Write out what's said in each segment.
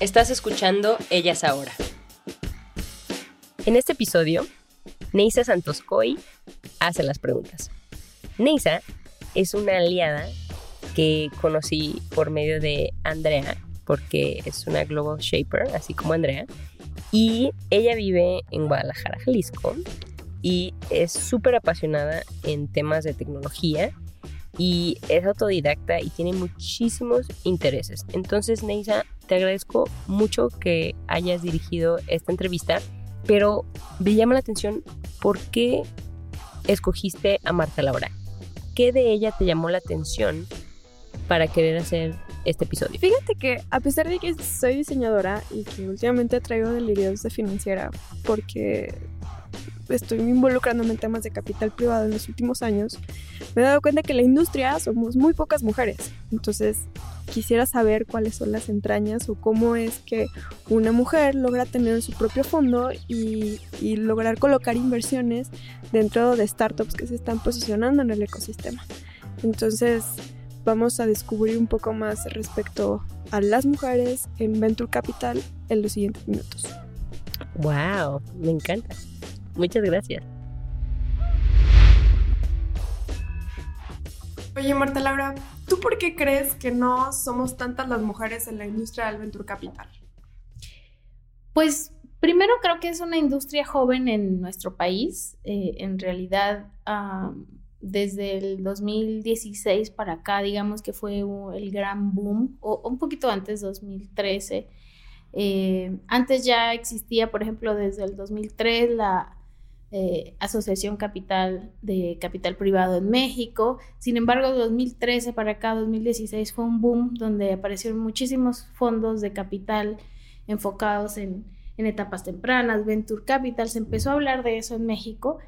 Estás escuchando Ellas Ahora. En este episodio, Neisa Santoscoy hace las preguntas. Neisa es una aliada que conocí por medio de Andrea, porque es una Global Shaper, así como Andrea, y ella vive en Guadalajara, Jalisco, y es súper apasionada en temas de tecnología y es autodidacta y tiene muchísimos intereses. Entonces, Neisa, te agradezco mucho que hayas dirigido esta entrevista, pero me llama la atención por qué escogiste a Marta Laura. ¿Qué de ella te llamó la atención para querer hacer este episodio? Fíjate que a pesar de que soy diseñadora y que últimamente traigo delirios de financiera porque estoy involucrándome en temas de capital privado en los últimos años, me he dado cuenta que en la industria somos muy pocas mujeres. Entonces, quisiera saber cuáles son las entrañas o cómo es que una mujer logra tener su propio fondo y, y lograr colocar inversiones dentro de startups que se están posicionando en el ecosistema. Entonces, vamos a descubrir un poco más respecto a las mujeres en Venture Capital en los siguientes minutos. ¡Wow! Me encanta. Muchas gracias. Oye, Marta Laura, ¿tú por qué crees que no somos tantas las mujeres en la industria del Venture Capital? Pues primero creo que es una industria joven en nuestro país. Eh, en realidad, um, desde el 2016 para acá, digamos que fue el gran boom, o un poquito antes, 2013. Eh, antes ya existía, por ejemplo, desde el 2003 la eh, Asociación Capital de Capital Privado en México. Sin embargo, 2013 para acá, 2016 fue un boom donde aparecieron muchísimos fondos de capital enfocados en, en etapas tempranas, Venture Capital, se empezó a hablar de eso en México.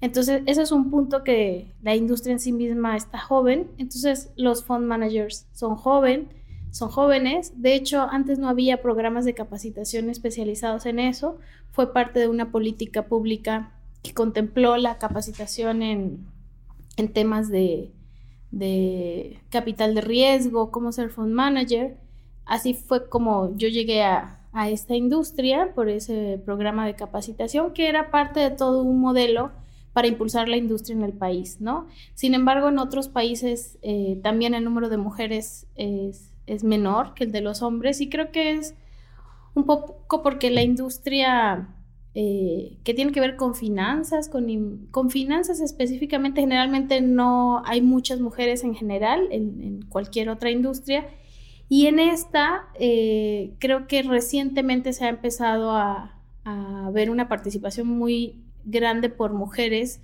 Entonces, ese es un punto que la industria en sí misma está joven. Entonces, los fund managers son joven, son jóvenes. De hecho, antes no había programas de capacitación especializados en eso. Fue parte de una política pública que contempló la capacitación en, temas de, capital de riesgo, cómo ser fund manager. Así fue como yo llegué a, esta industria por ese programa de capacitación que era parte de todo un modelo para impulsar la industria en el país, ¿no? Sin embargo, en otros países eh, también el número de mujeres es, es, menor que el de los hombres y creo que es un poco porque la industria eh, que tiene que ver con finanzas, con, finanzas específicamente, generalmente no hay muchas mujeres en general en, cualquier otra industria. Y en esta, eh, creo que recientemente se ha empezado a, ver una participación muy grande por mujeres,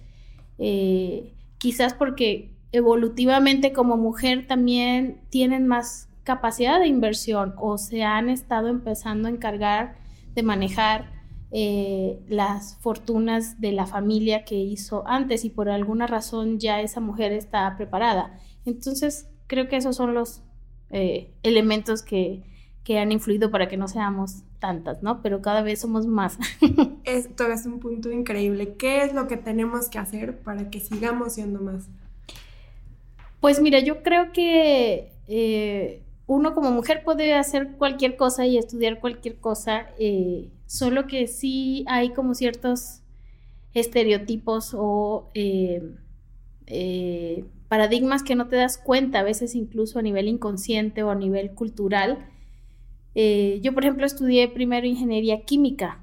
eh, quizás porque evolutivamente como mujer también tienen más capacidad de inversión o se han estado empezando a encargar de manejar eh, las fortunas de la familia que hizo antes y por alguna razón ya esa mujer está preparada. Entonces, creo que esos son los eh, elementos que, que, han influido para que no seamos tantas, ¿no? Pero cada vez somos más. Esto es un punto increíble. ¿Qué es lo que tenemos que hacer para que sigamos siendo más? Pues mira, yo creo que eh, uno como mujer puede hacer cualquier cosa y estudiar cualquier cosa solo que sí hay como ciertos estereotipos o eh, eh, paradigmas que no te das cuenta, a veces incluso a nivel inconsciente o a nivel cultural. Eh, yo, por ejemplo, estudié primero ingeniería química,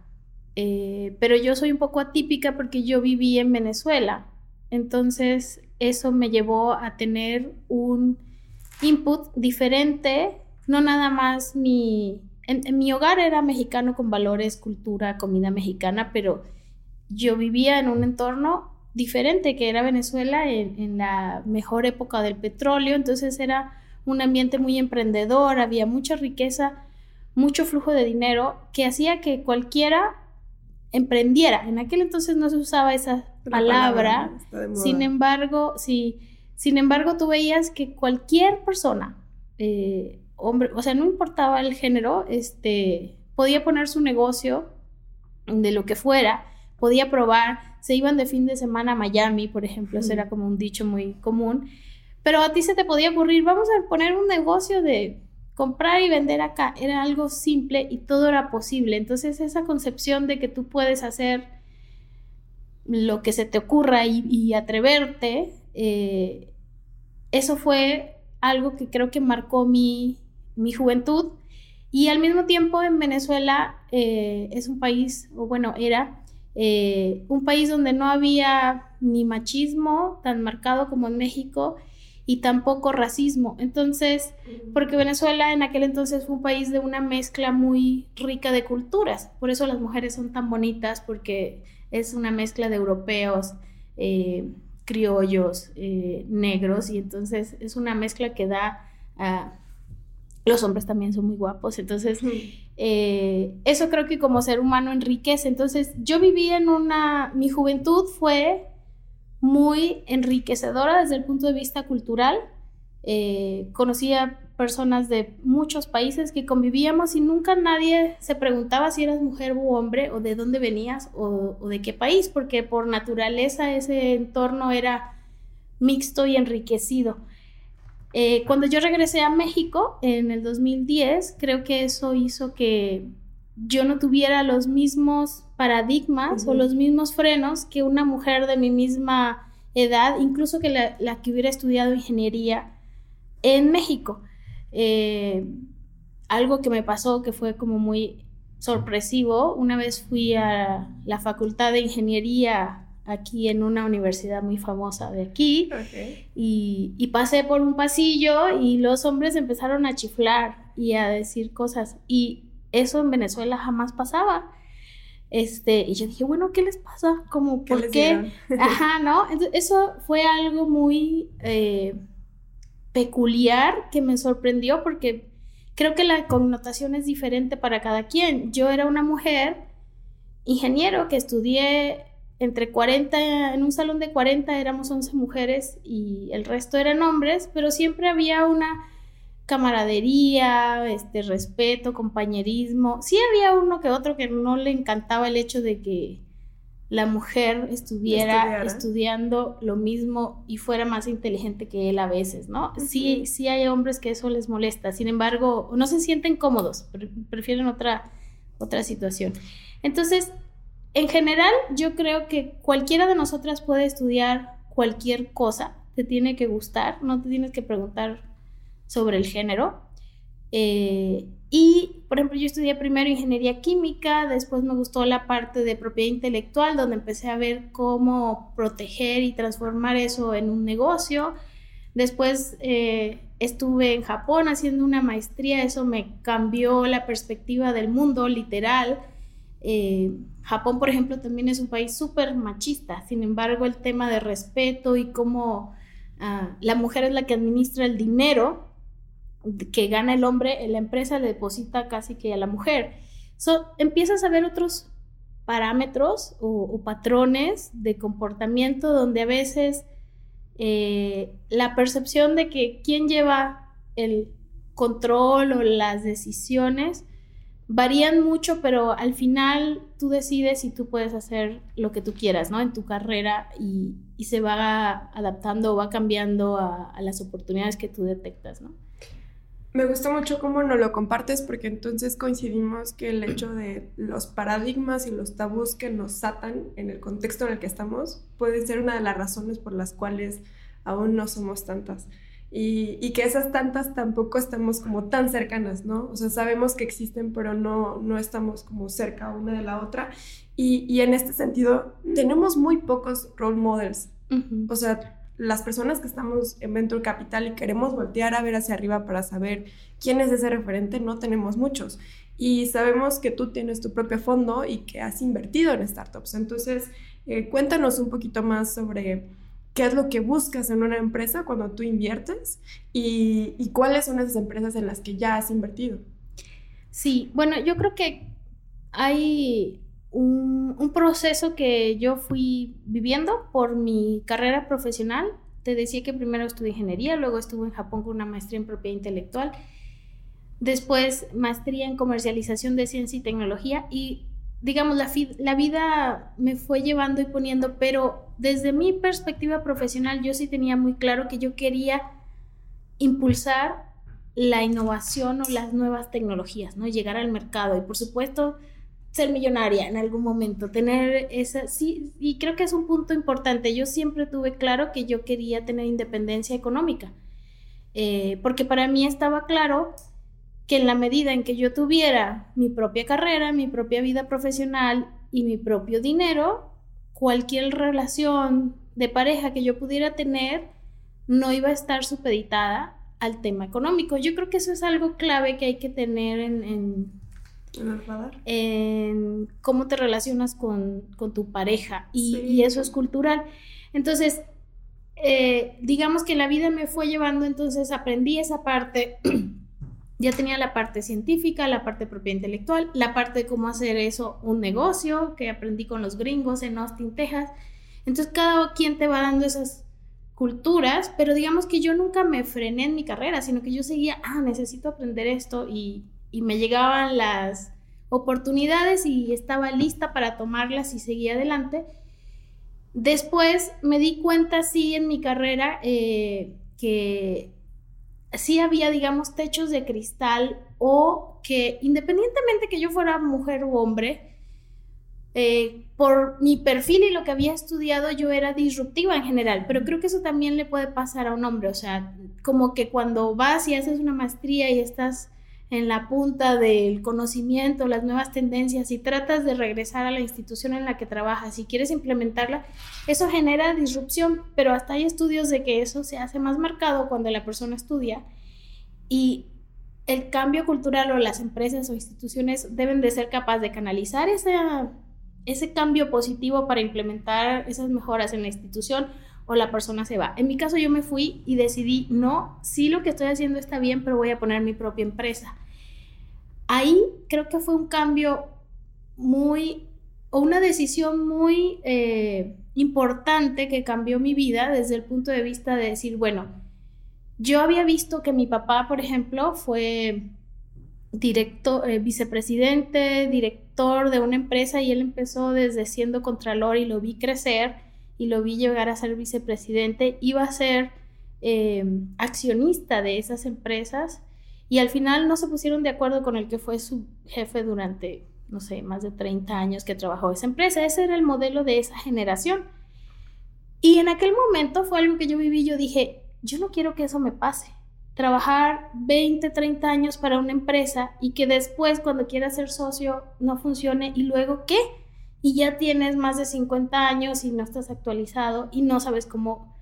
pero yo soy un poco atípica porque yo viví en Venezuela. Entonces, eso me llevó a tener un input diferente, no nada más mi en, mi hogar era mexicano con valores, cultura, comida mexicana, pero yo vivía en un entorno diferente que era Venezuela en, en, la mejor época del petróleo, entonces era un ambiente muy emprendedor, había mucha riqueza, mucho flujo de dinero que hacía que cualquiera emprendiera. En aquel entonces no se usaba esa palabra, sin embargo, sí, sin embargo tú veías que cualquier persona, eh, hombre, o sea, no importaba el género, este, podía poner su negocio de lo que fuera, podía probar, se iban de fin de semana a Miami, por ejemplo, eso era como un dicho muy común, pero a ti se te podía ocurrir, vamos a poner un negocio de comprar y vender acá, era algo simple y todo era posible, entonces esa concepción de que tú puedes hacer lo que se te ocurra y, atreverte, eh, eso fue algo que creo que marcó mi, mi juventud y al mismo tiempo en Venezuela eh, es un país, o bueno, era eh, un país donde no había ni machismo tan marcado como en México y tampoco racismo. Entonces, porque Venezuela en aquel entonces fue un país de una mezcla muy rica de culturas. Por eso las mujeres son tan bonitas, porque es una mezcla de europeos, eh, criollos, negros, y entonces es una mezcla que da a los hombres también son muy guapos, entonces eh, eso creo que como ser humano enriquece. Entonces yo viví en una, mi juventud fue muy enriquecedora desde el punto de vista cultural. Eh, conocía personas de muchos países que convivíamos y nunca nadie se preguntaba si eras mujer u hombre o de dónde venías o de qué país, porque por naturaleza ese entorno era mixto y enriquecido. Eh, cuando yo regresé a México en el 2010, creo que eso hizo que yo no tuviera los mismos paradigmas o los mismos frenos que una mujer de mi misma edad, incluso que la, que hubiera estudiado ingeniería en México. Eh, algo que me pasó que fue como muy sorpresivo, una vez fui a la Facultad de Ingeniería aquí en una universidad muy famosa de aquí. Y, pasé por un pasillo y los hombres empezaron a chiflar y a decir cosas. Y eso en Venezuela jamás pasaba. Este, y yo dije, bueno, ¿qué les pasa? Como, ¿por qué? Ajá, ¿no? eso fue algo muy eh, peculiar que me sorprendió porque creo que la connotación es diferente para cada quien. Yo era una mujer ingeniero que estudié entre 40, en un salón de 40 éramos 11 mujeres y el resto eran hombres, pero siempre había una camaradería, este respeto, compañerismo. Sí había uno que otro que no le encantaba el hecho de que la mujer estuviera estudiando lo mismo y fuera más inteligente que él a veces, ¿no? Sí, sí hay hombres que eso les molesta, sin embargo, no se sienten cómodos, prefieren otra, otra situación. Entonces, en general, yo creo que cualquiera de nosotras puede estudiar cualquier cosa, te tiene que gustar, no te tienes que preguntar sobre el género. Eh, y, por ejemplo, yo estudié primero ingeniería química, después me gustó la parte de propiedad intelectual, donde empecé a ver cómo proteger y transformar eso en un negocio. Después eh, estuve en Japón haciendo una maestría, eso me cambió la perspectiva del mundo, literal. Eh, Japón, por ejemplo, también es un país súper machista, sin embargo, el tema de respeto y cómo ah, la mujer es la que administra el dinero que gana el hombre, la empresa le deposita casi que a la mujer. So, empiezas a ver otros parámetros o, patrones de comportamiento donde a veces eh, la percepción de que quién lleva el control o las decisiones varían mucho, pero al final tú decides si tú puedes hacer lo que tú quieras, ¿no? En tu carrera y, se va adaptando o va cambiando a, las oportunidades que tú detectas, ¿no? Me gusta mucho cómo nos lo compartes porque entonces coincidimos que el hecho de los paradigmas y los tabús que nos atan en el contexto en el que estamos puede ser una de las razones por las cuales aún no somos tantas y, que esas tantas tampoco estamos como tan cercanas, ¿no? O sea, sabemos que existen, pero no, no estamos como cerca una de la otra. Y, y en este sentido, tenemos muy pocos role models. O sea, las personas que estamos en Venture Capital y queremos voltear a ver hacia arriba para saber quién es ese referente, no tenemos muchos. y sabemos que tú tienes tu propio fondo y que has invertido en startups. Entonces, eh, cuéntanos un poquito más sobre qué es lo que buscas en una empresa cuando tú inviertes y, y cuáles son esas empresas en las que ya has invertido. Sí, bueno, yo creo que hay un, un, proceso que yo fui viviendo por mi carrera profesional. Te decía que primero estudié ingeniería, luego estuve en Japón con una maestría en propiedad intelectual, después maestría en comercialización de ciencia y tecnología y digamos, la, la vida me fue llevando y poniendo, pero desde mi perspectiva profesional yo sí tenía muy claro que yo quería impulsar la innovación o las nuevas tecnologías, ¿no? Llegar al mercado y por supuesto ser millonaria en algún momento, tener esa, sí, y creo que es un punto importante. Yo siempre tuve claro que yo quería tener independencia económica, eh, porque para mí estaba claro que en la medida en que yo tuviera mi propia carrera, mi propia vida profesional y mi propio dinero, cualquier relación de pareja que yo pudiera tener no iba a estar supeditada al tema económico. Yo creo que eso es algo clave que hay que tener en, en en cómo te relacionas con, tu pareja y, eso es cultural. Entonces, eh, digamos que la vida me fue llevando, entonces aprendí esa parte, ya tenía la parte científica, la parte propia intelectual, la parte de cómo hacer eso un negocio, que aprendí con los gringos en Austin, Texas. Entonces, cada quien te va dando esas culturas, pero digamos que yo nunca me frené en mi carrera, sino que yo seguía, ah, necesito aprender esto y, y me llegaban las oportunidades y estaba lista para tomarlas y seguía adelante. Después me di cuenta, sí, en mi carrera, eh, que sí había, digamos, techos de cristal o que independientemente que yo fuera mujer u hombre, eh, por mi perfil y lo que había estudiado, yo era disruptiva en general, pero creo que eso también le puede pasar a un hombre, o sea, como que cuando vas y haces una maestría y estás en la punta del conocimiento, las nuevas tendencias y tratas de regresar a la institución en la que trabajas y quieres implementarla, eso genera disrupción, pero hasta hay estudios de que eso se hace más marcado cuando la persona estudia y el cambio cultural o las empresas o instituciones deben de ser capaces de canalizar ese, ese cambio positivo para implementar esas mejoras en la institución o la persona se va. En mi caso yo me fui y decidí, no, sí lo que estoy haciendo está bien, pero voy a poner mi propia empresa. Ahí creo que fue un cambio muy, o una decisión muy eh, importante que cambió mi vida desde el punto de vista de decir, bueno, yo había visto que mi papá, por ejemplo, fue director, eh, vicepresidente, director de una empresa y él empezó desde siendo contralor y lo vi crecer y lo vi llegar a ser vicepresidente, iba a ser eh, accionista de esas empresas y al final no se pusieron de acuerdo con el que fue su jefe durante, no sé, más de 30 años que trabajó esa empresa. Ese era el modelo de esa generación. Y en aquel momento fue algo que yo viví, yo dije, yo no quiero que eso me pase. Trabajar 20, 30 años para una empresa y que después cuando quieras ser socio no funcione y luego qué? y ya tienes más de 50 años y no estás actualizado y no sabes cómo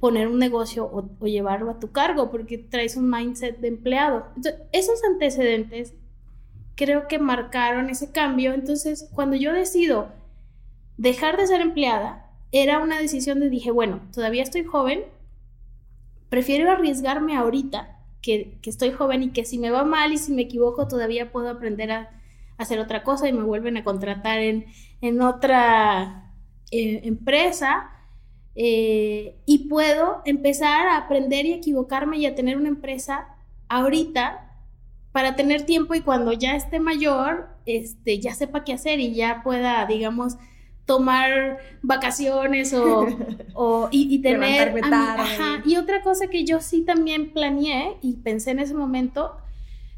poner un negocio o, llevarlo a tu cargo porque traes un mindset de empleado. Esos antecedentes creo que marcaron ese cambio. Entonces, cuando yo decido dejar de ser empleada, era una decisión de dije, bueno, todavía estoy joven, prefiero arriesgarme ahorita que, que estoy joven y que si me va mal y si me equivoco todavía puedo aprender a hacer otra cosa y me vuelven a contratar en, en otra eh, empresa eh, y puedo empezar a aprender y equivocarme y a tener una empresa ahorita para tener tiempo y cuando ya esté mayor, este, ya sepa qué hacer y ya pueda, digamos, tomar vacaciones o, o y, tener... Y otra cosa que yo sí también planeé y pensé en ese momento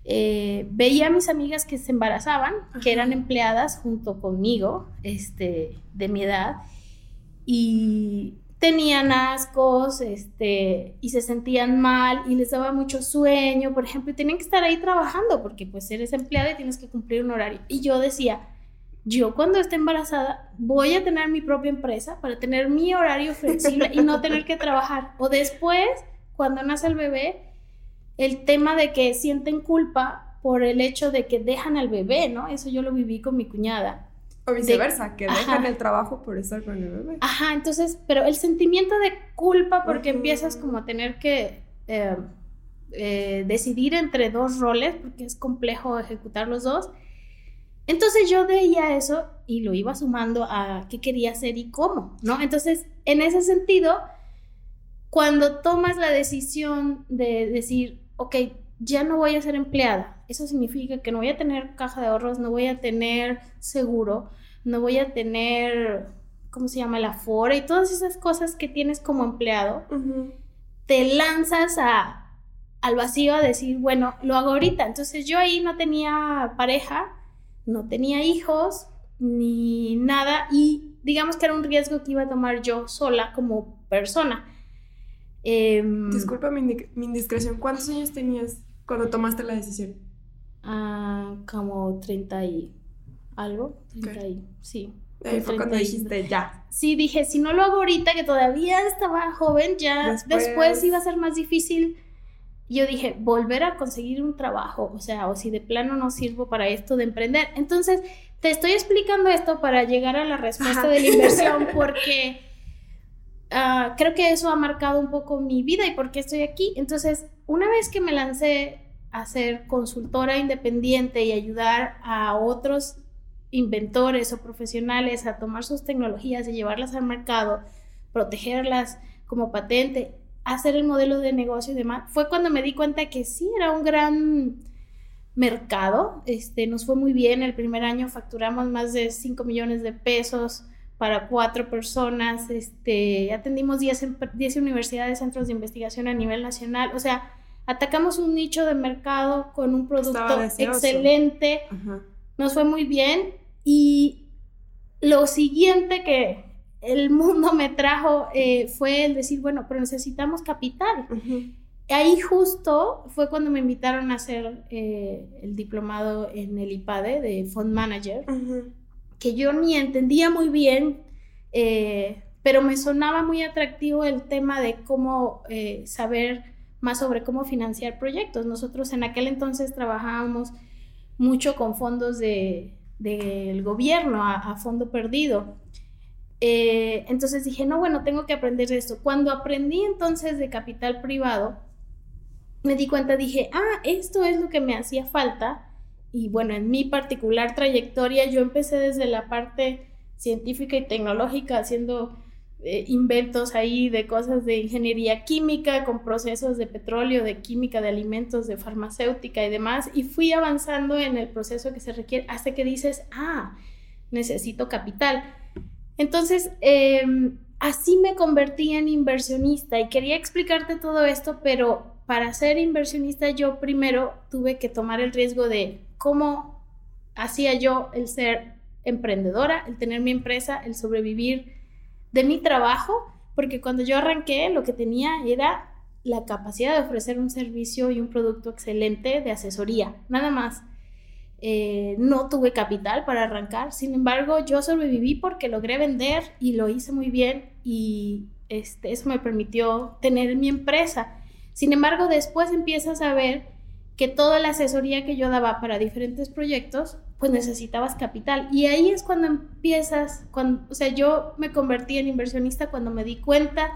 eh, veía a mis amigas que se embarazaban, que eran empleadas junto conmigo, este, de mi edad, y tenían ascos, este, y se sentían mal, y les daba mucho sueño, por ejemplo, y tenían que estar ahí trabajando, porque pues eres empleada y tienes que cumplir un horario. Y yo decía, yo cuando esté embarazada voy a tener mi propia empresa para tener mi horario flexible y no tener que trabajar. O después, cuando nace el bebé, el tema de que sienten culpa por el hecho de que dejan al bebé, ¿no? Eso yo lo viví con mi cuñada. O viceversa, que dejan el trabajo por estar con el bebé. Ajá, entonces, pero el sentimiento de culpa porque empiezas como a tener que eh, eh, decidir entre dos roles, porque es complejo ejecutar los dos. Entonces yo veía eso y lo iba sumando a qué quería hacer y cómo, ¿no? Entonces, en ese sentido, cuando tomas la decisión de decir, ok, ya no voy a ser empleada, eso significa que no voy a tener caja de ahorros, no voy a tener seguro, no voy a tener, ¿cómo se llama? La fora y todas esas cosas que tienes como empleado, te lanzas a, al vacío a decir, bueno, lo hago ahorita. Entonces yo ahí no tenía pareja, no tenía hijos, ni nada, y digamos que era un riesgo que iba a tomar yo sola como persona. Em, Disculpa mi, indiscreción, ¿cuántos años tenías cuando tomaste la decisión? Ah, como 30 y algo, 30 y, sí. Ahí fue cuando dijiste ya. Sí, dije, si no lo hago ahorita, que todavía estaba joven, ya después iba a ser más difícil yo dije, volver a conseguir un trabajo, o sea, o si de plano no sirvo para esto de emprender. Entonces, te estoy explicando esto para llegar a la respuesta de la inversión porque ah, creo que eso ha marcado un poco mi vida y por qué estoy aquí. Entonces, una vez que me lancé a ser consultora independiente y ayudar a otros inventores o profesionales a tomar sus tecnologías y llevarlas al mercado, protegerlas como patente hacer el modelo de negocio y demás, fue cuando me di cuenta que sí, era un gran mercado. Este, nos fue muy bien. El primer año facturamos más de 5 millones de pesos para cuatro personas. Este, atendimos 10, 10 universidades, centros de investigación a nivel nacional. O sea, atacamos un nicho de mercado con un producto excelente. Nos fue muy bien. Y lo siguiente que, el mundo me trajo eh, fue el decir, bueno, pero necesitamos capital. Ahí justo fue cuando me invitaron a hacer eh, el diplomado en el IPADE de Fund Manager, que yo ni entendía muy bien, eh, pero me sonaba muy atractivo el tema de cómo saber más sobre cómo financiar proyectos. Nosotros en aquel entonces trabajábamos mucho con fondos del gobierno a fondo perdido. Eh, entonces dije, no, bueno, tengo que aprender de esto. Cuando aprendí entonces de capital privado, me di cuenta, dije, ah, esto es lo que me hacía falta. Y bueno, en mi particular trayectoria, yo empecé desde la parte científica y tecnológica, haciendo inventos ahí de cosas de ingeniería química, con procesos de petróleo, de química, de alimentos, de farmacéutica y demás. Y fui avanzando en el proceso que se requiere hasta que dices, ah, necesito capital. Entonces, em, así me convertí en inversionista y quería explicarte todo esto, pero para ser inversionista yo primero tuve que tomar el riesgo de cómo hacía yo el ser emprendedora, el tener mi empresa, el sobrevivir de mi trabajo, porque cuando yo arranqué lo que tenía era la capacidad de ofrecer un servicio y un producto excelente de asesoría, nada más. Eh, no tuve capital para arrancar, sin embargo yo sobreviví porque logré vender y lo hice muy bien y este, eso me permitió tener mi empresa. Sin embargo, después empiezas a ver que toda la asesoría que yo daba para diferentes proyectos, pues necesitabas capital. Y ahí es cuando empiezas, cuando, o sea, yo me convertí en inversionista cuando me di cuenta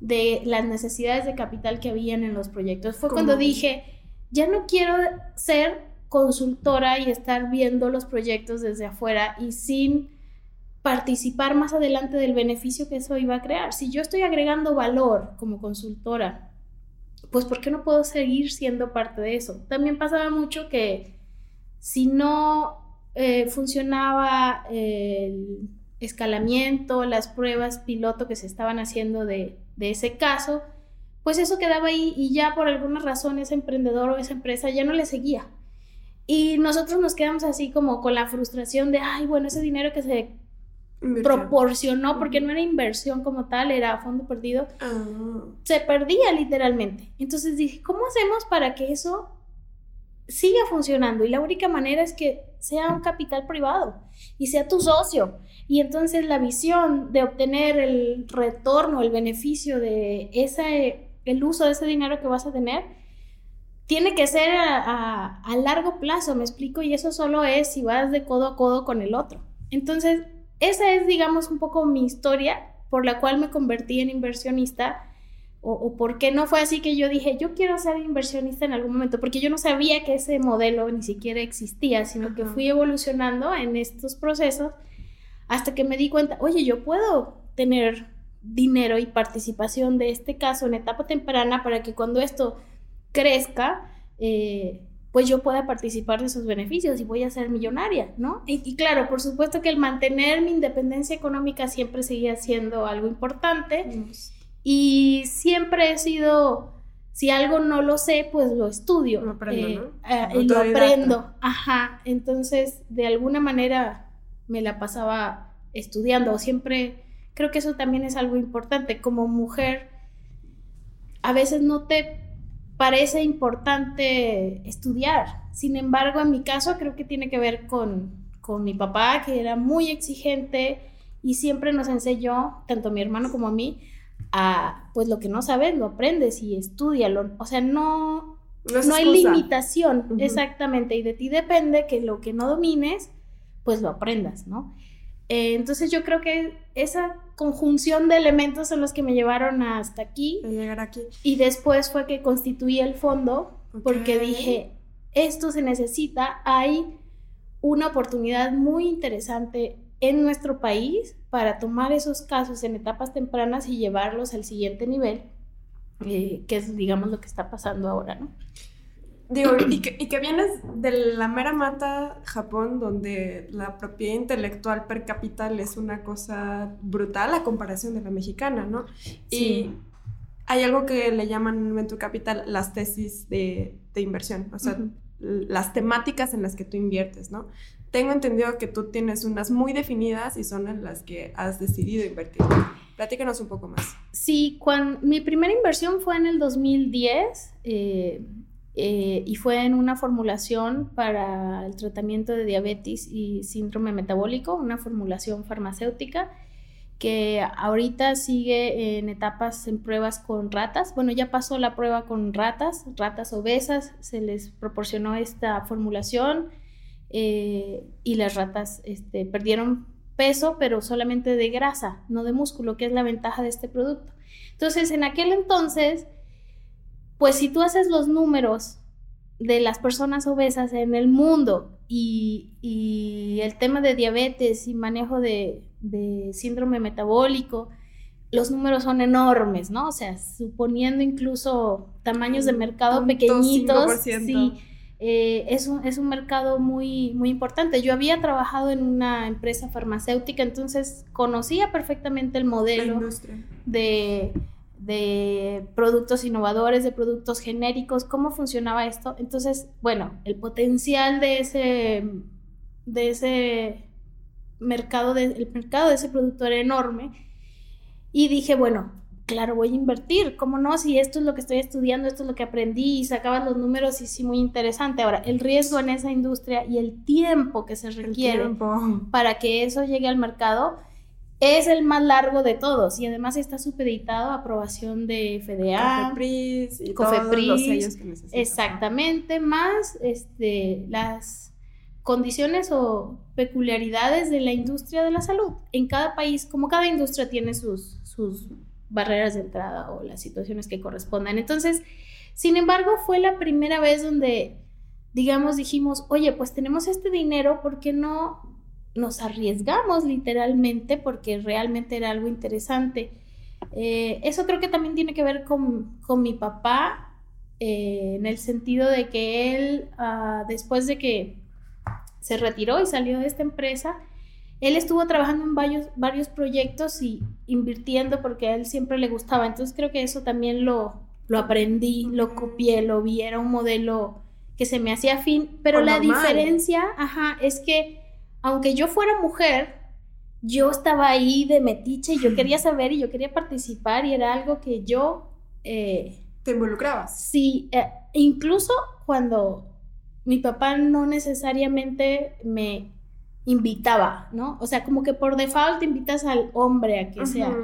de las necesidades de capital que habían en los proyectos. Fue cuando dije, ya no quiero ser consultora y estar viendo los proyectos desde afuera y sin participar más adelante del beneficio que eso iba a crear. Si yo estoy agregando valor como consultora, pues ¿por qué no puedo seguir siendo parte de eso? También pasaba mucho que si no eh, funcionaba el escalamiento, las pruebas piloto que se estaban haciendo de, de ese caso, pues eso quedaba ahí y ya por alguna razón ese emprendedor o esa empresa ya no le seguía y nosotros nos quedamos así como con la frustración de, ay, bueno, ese dinero que se proporcionó, porque no era inversión como tal, era fondo perdido, ah. se perdía literalmente. Entonces dije, ¿cómo hacemos para que eso siga funcionando? Y la única manera es que sea un capital privado y sea tu socio. Y entonces la visión de obtener el retorno, el beneficio de ese, el uso de ese dinero que vas a tener, tiene que ser a, a, largo plazo, me explico, y eso solo es si vas de codo a codo con el otro. Entonces, esa es, digamos, un poco mi historia por la cual me convertí en inversionista. O, o por qué no fue así que yo dije, yo quiero ser inversionista en algún momento, porque yo no sabía que ese modelo ni siquiera existía, sino que fui evolucionando en estos procesos hasta que me di cuenta, oye, yo puedo tener dinero y participación de este caso en etapa temprana para que cuando esto crezca, eh, pues yo pueda participar de esos beneficios y voy a ser millonaria, ¿no? Y, claro, por supuesto que el mantener mi independencia económica siempre seguía siendo algo importante y siempre he sido, si algo no lo sé, pues lo estudio. Lo aprendo, eh, ah, y lo aprendo, ajá. Entonces, de alguna manera me la pasaba estudiando, siempre creo que eso también es algo importante. Como mujer, a veces no te parece importante estudiar. Sin embargo, en mi caso creo que tiene que ver con, con mi papá, que era muy exigente y siempre nos enseñó, tanto a mi hermano como a mí, a, pues lo que no sabes, lo aprendes y estudialo. O sea, no, no, hay limitación, exactamente, y de ti depende que lo que no domines, pues lo aprendas, ¿no? Eh, entonces yo creo que esa conjunción de elementos son los que me llevaron hasta aquí. llegar aquí. Y después fue que constituí el fondo porque dije, esto se necesita, hay una oportunidad muy interesante en nuestro país para tomar esos casos en etapas tempranas y llevarlos al siguiente nivel, eh, que es, digamos, lo que está pasando ahora, ¿no? Digo, y que, y que, vienes de la mera mata Japón, donde la propiedad intelectual per cápita es una cosa brutal a comparación de la mexicana, ¿no? Y hay algo que le llaman en Venture Capital las tesis de, de inversión, o sea, las temáticas en las que tú inviertes, ¿no? Tengo entendido que tú tienes unas muy definidas y son en las que has decidido invertir. Platícanos un poco más. Sí, cuando, mi primera inversión fue en el 2010. Eh, eh, y fue en una formulación para el tratamiento de diabetes y síndrome metabólico, una formulación farmacéutica que ahorita sigue en etapas en pruebas con ratas. Bueno, ya pasó la prueba con ratas, ratas obesas, se les proporcionó esta formulación eh, y las ratas este, perdieron peso, pero solamente de grasa, no de músculo, que es la ventaja de este producto. Entonces, en aquel entonces pues si tú haces los números de las personas obesas en el mundo y, el tema de diabetes y manejo de, síndrome metabólico, los números son enormes, ¿no? O sea, suponiendo incluso tamaños de mercado pequeñitos, sí, eh, es, un, es un mercado muy, muy importante. Yo había trabajado en una empresa farmacéutica, entonces conocía perfectamente el modelo de de productos innovadores, de productos genéricos, cómo funcionaba esto. Entonces, bueno, el potencial de ese, de ese mercado, de, el mercado de ese producto era enorme. Y dije, bueno, claro, voy a invertir, ¿cómo no? Si esto es lo que estoy estudiando, esto es lo que aprendí y sacaba los números y sí, muy interesante. Ahora, el riesgo en esa industria y el tiempo que se requiere para que eso llegue al mercado es el más largo de todos y además está supeditado a aprobación de FDA, Cofepris y todos los sellos que Exactamente, más este, las condiciones o peculiaridades de la industria de la salud. En cada país, como cada industria tiene sus, sus barreras de entrada o las situaciones que correspondan. Entonces, sin embargo, fue la primera vez donde, digamos, dijimos, oye, pues tenemos este dinero, ¿por qué no nos arriesgamos literalmente porque realmente era algo interesante. Eh, eso creo que también tiene que ver con, mi papá, eh, en el sentido de que él, ah, después de que se retiró y salió de esta empresa, él estuvo trabajando en varios, varios proyectos y invirtiendo porque a él siempre le gustaba. Entonces creo que eso también lo, lo aprendí, lo copié, lo vi, era un modelo que se me hacía fin, pero la diferencia, ajá, es que aunque yo fuera mujer, yo estaba ahí de metiche y yo quería saber y yo quería participar y era algo que yo... Eh, ¿Te involucrabas? Sí, eh, incluso cuando mi papá no necesariamente me invitaba, ¿no? O sea, como que por default invitas al hombre a que sea.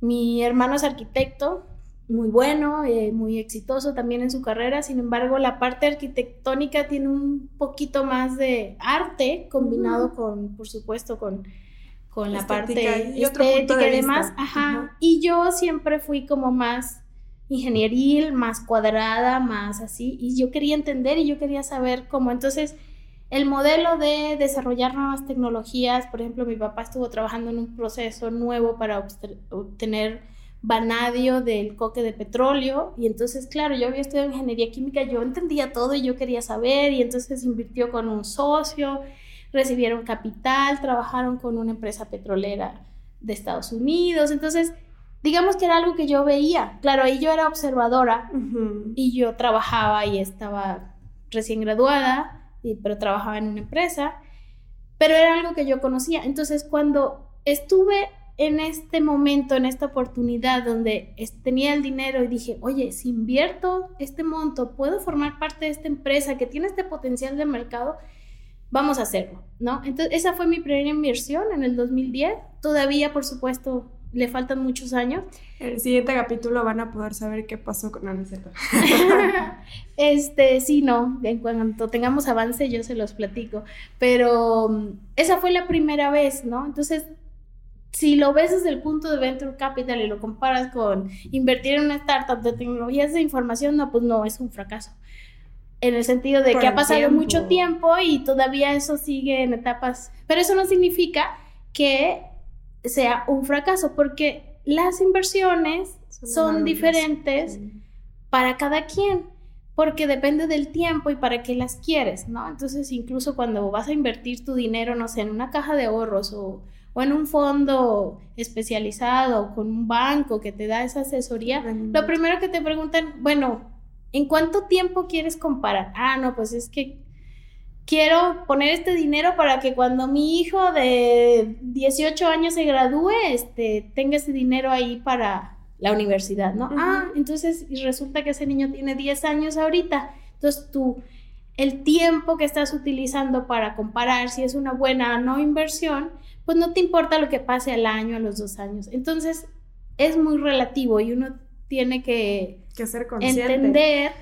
Mi hermano es arquitecto muy bueno, eh, muy exitoso también en su carrera, sin embargo la parte arquitectónica tiene un poquito más de arte combinado con, por supuesto, con, con la parte y estética de y demás. Ajá. Y yo siempre fui como más ingenieril, más cuadrada, más así, y yo quería entender y yo quería saber cómo. Entonces, el modelo de desarrollar nuevas tecnologías, por ejemplo, mi papá estuvo trabajando en un proceso nuevo para obtener vanadio del coque de petróleo y entonces, claro, yo había estudiado ingeniería química, yo entendía todo y yo quería saber y entonces invirtió con un socio, recibieron capital, trabajaron con una empresa petrolera de Estados Unidos, entonces, digamos que era algo que yo veía, claro, ahí yo era observadora y yo trabajaba y estaba recién graduada, pero trabajaba en una empresa, pero era algo que yo conocía. Entonces, cuando estuve en este momento, en esta oportunidad donde tenía el dinero y dije, oye, si invierto este monto, puedo formar parte de esta empresa que tiene este potencial de mercado, vamos a hacerlo, ¿no? Entonces, esa fue mi primera inversión en el 2010. Todavía, por supuesto, le faltan muchos años. En el siguiente capítulo van a poder saber qué pasó con Aniceta. Este, sí, no, en cuanto tengamos avance yo se los platico, pero mm, esa fue la primera vez, ¿no? Entonces, si lo ves desde el punto de Venture Capital y lo comparas con invertir en una startup de tecnologías de información, no, pues no, es un fracaso. En el sentido de Por que ha pasado tiempo. mucho tiempo y todavía eso sigue en etapas, pero eso no significa que sea un fracaso, porque las inversiones Son diferentes para cada quien, porque depende del tiempo y para qué las quieres, ¿no? Entonces, incluso cuando vas a invertir tu dinero, no sé, en una caja de ahorros o, o en un fondo especializado con un banco que te da esa asesoría, lo primero que te preguntan, bueno, ¿en cuánto tiempo quieres comparar? Ah, no, pues es que quiero poner este dinero para que cuando mi hijo de 18 años se gradúe, este, tenga ese dinero ahí para la universidad, ¿no? Ah, entonces y resulta que ese niño tiene 10 años ahorita. Entonces tú, el tiempo que estás utilizando para comparar si es una buena o no inversión, pues no te importa lo que pase al año, a los dos años. Entonces es muy relativo y uno tiene que Que ser consciente. entender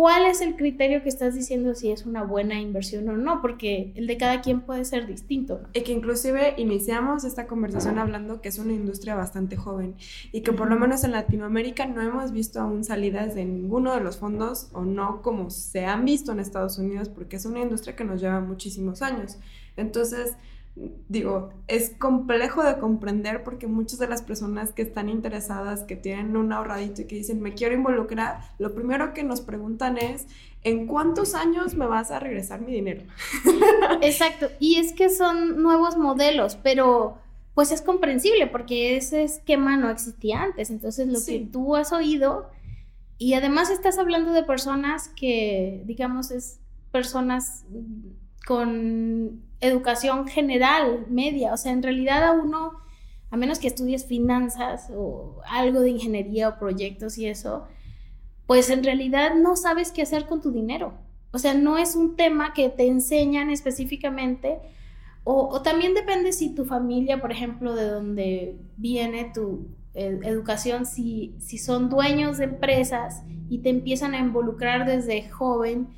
cuál es el criterio que estás diciendo si es una buena inversión o no, porque el de cada quien puede ser distinto. Y que inclusive iniciamos esta conversación hablando que es una industria bastante joven y que por lo menos en Latinoamérica no hemos visto aún salidas de ninguno de los fondos o no como se han visto en Estados Unidos porque es una industria que nos lleva muchísimos años. Entonces, digo, es complejo de comprender porque muchas de las personas que están interesadas, que tienen un ahorradito y que dicen, me quiero involucrar, lo primero que nos preguntan es, ¿en cuántos años me vas a regresar mi dinero? Exacto, y es que son nuevos modelos, pero pues es comprensible porque ese esquema no existía antes, entonces lo Sí. que tú has oído y además estás hablando de personas que, digamos, es personas con educación general, media, o sea, en realidad a uno, a menos que estudies finanzas o algo de ingeniería o proyectos y eso, pues en realidad no sabes qué hacer con tu dinero. O sea, no es un tema que te enseñan específicamente. O, también depende si tu familia, por ejemplo, de donde viene tu eh, educación, si, si son dueños de empresas y te empiezan a involucrar desde joven,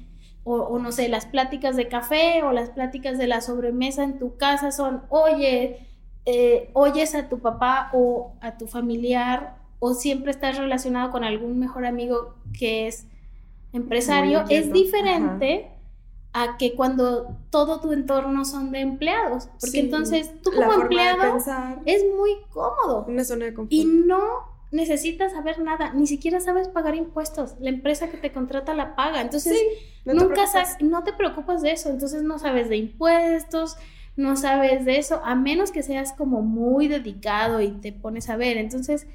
o, o no sé, las pláticas de café o las pláticas de la sobremesa en tu casa son, oye, eh, oyes a tu papá o a tu familiar o siempre estás relacionado con algún mejor amigo que es empresario, es diferente a que cuando todo tu entorno son de empleados, porque Sí, entonces tú como empleado pensar, es muy cómodo una zona de confort. y no necesitas saber nada, ni siquiera sabes pagar impuestos, la empresa que te contrata la paga, entonces No te nunca sabes, no te preocupas de eso, entonces no sabes de impuestos, no sabes de eso, a menos que seas como muy dedicado y te pones a ver. Entonces,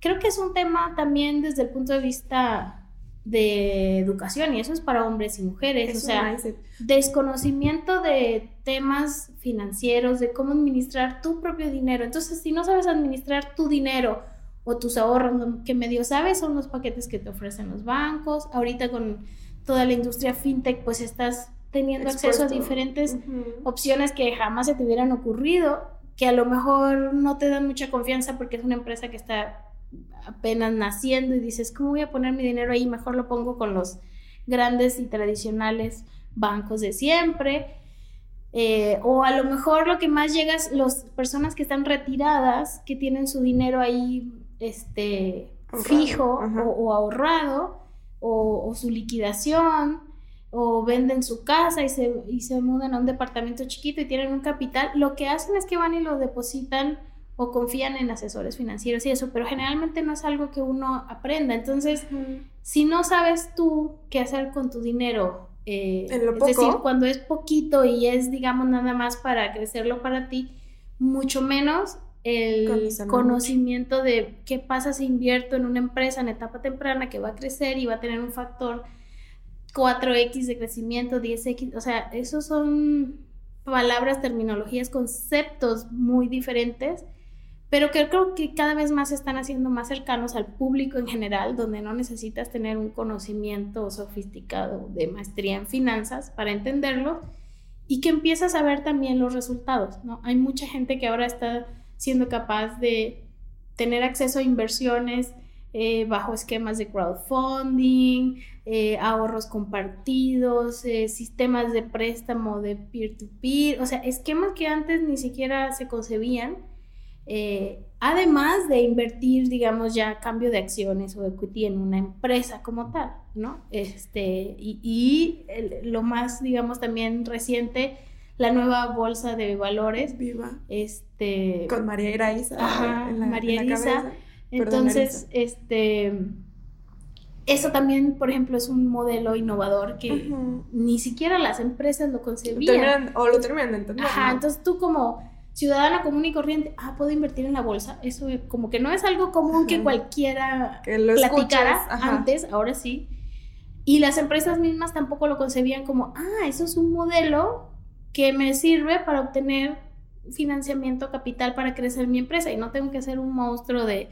creo que es un tema también desde el punto de vista de educación y eso es para hombres y mujeres, Es o sea, desconocimiento de temas financieros, de cómo administrar tu propio dinero. Entonces, si no sabes administrar tu dinero o tus ahorros, que medio sabes son los paquetes que te ofrecen los bancos. Ahorita con toda la industria fintech, pues estás teniendo acceso a diferentes opciones que jamás se te hubieran ocurrido, que a lo mejor no te dan mucha confianza porque es una empresa que está apenas naciendo y dices, ¿cómo voy a poner mi dinero ahí? Mejor lo pongo con los grandes y tradicionales bancos de siempre. Eh, o a lo mejor lo que más llega es las personas que están retiradas, que tienen su dinero ahí este, fijo o, ahorrado, o, su liquidación, o venden su casa y se, y se mudan a un departamento chiquito y tienen un capital, lo que hacen es que van y lo depositan o confían en asesores financieros y eso, pero generalmente no es algo que uno aprenda. Entonces, si no sabes tú qué hacer con tu dinero, eh, es decir, cuando es poquito y es, digamos, nada más para crecerlo para ti, mucho menos el conocimiento de qué pasa si invierto en una empresa en etapa temprana que va a crecer y va a tener un factor 4X de crecimiento, 10X, o sea, esos son palabras, terminologías, conceptos muy diferentes pero que creo que cada vez más se están haciendo más cercanos al público en general, donde no necesitas tener un conocimiento sofisticado de maestría en finanzas para entenderlo y que empiezas a ver también los resultados, ¿no? Hay mucha gente que ahora está siendo capaz de tener acceso a inversiones eh, bajo esquemas de crowdfunding, eh, ahorros compartidos, eh, sistemas de préstamo de peer to -peer, o sea, esquemas que antes ni siquiera se concebían además de invertir, digamos, ya cambio de acciones o equity en una empresa como tal, ¿no? Este, y, lo más, digamos, también reciente, la nueva bolsa de valores. Viva. Este, Con María Iraiza. Ajá, María Iraiza. Entonces, este eso también, por ejemplo, es un modelo innovador que ni siquiera las empresas lo concebían. o lo terminan de entender. Ajá, entonces tú como ciudadana común y corriente, ah, puedo invertir en la bolsa. Eso como que no es algo común que cualquiera platicara antes, ahora sí. Y las empresas mismas tampoco lo concebían como, ah, eso es un modelo que me sirve para obtener financiamiento capital para crecer mi empresa y no tengo que ser un monstruo de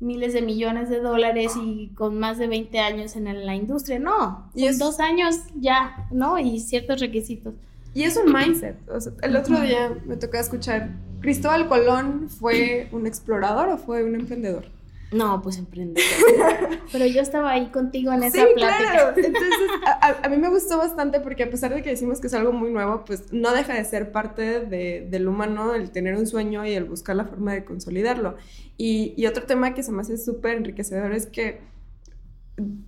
miles de millones de dólares y con más de 20 años en la industria. No, y en dos años ya, ¿no? Y ciertos requisitos. Y es un mindset. el otro día me tocó escuchar, ¿Cristóbal Colón fue un explorador o fue un emprendedor? No, pues emprendedor. Pero yo estaba ahí contigo en esa plática. Claro. Entonces, a, mí me gustó bastante porque a pesar de que decimos que es algo muy nuevo, pues no deja de ser parte de, del humano el tener un sueño y el buscar la forma de consolidarlo. Y, y otro tema que se me hace súper enriquecedor es que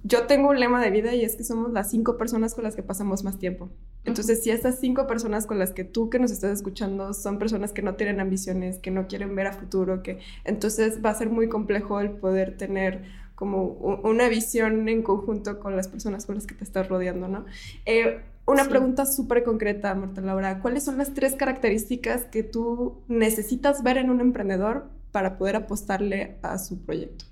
yo tengo un lema de vida y es que somos las cinco personas con las que pasamos más tiempo. Entonces, si estas cinco personas con las que tú que nos estás escuchando son personas que no tienen ambiciones, que no quieren ver a futuro, que entonces va a ser muy complejo el poder tener como una visión en conjunto con las personas con las que te estás rodeando, ¿no? Eh, una pregunta súper concreta, Marta Laura. ¿Cuáles son las tres características que tú necesitas ver en un emprendedor para poder apostarle a su proyecto?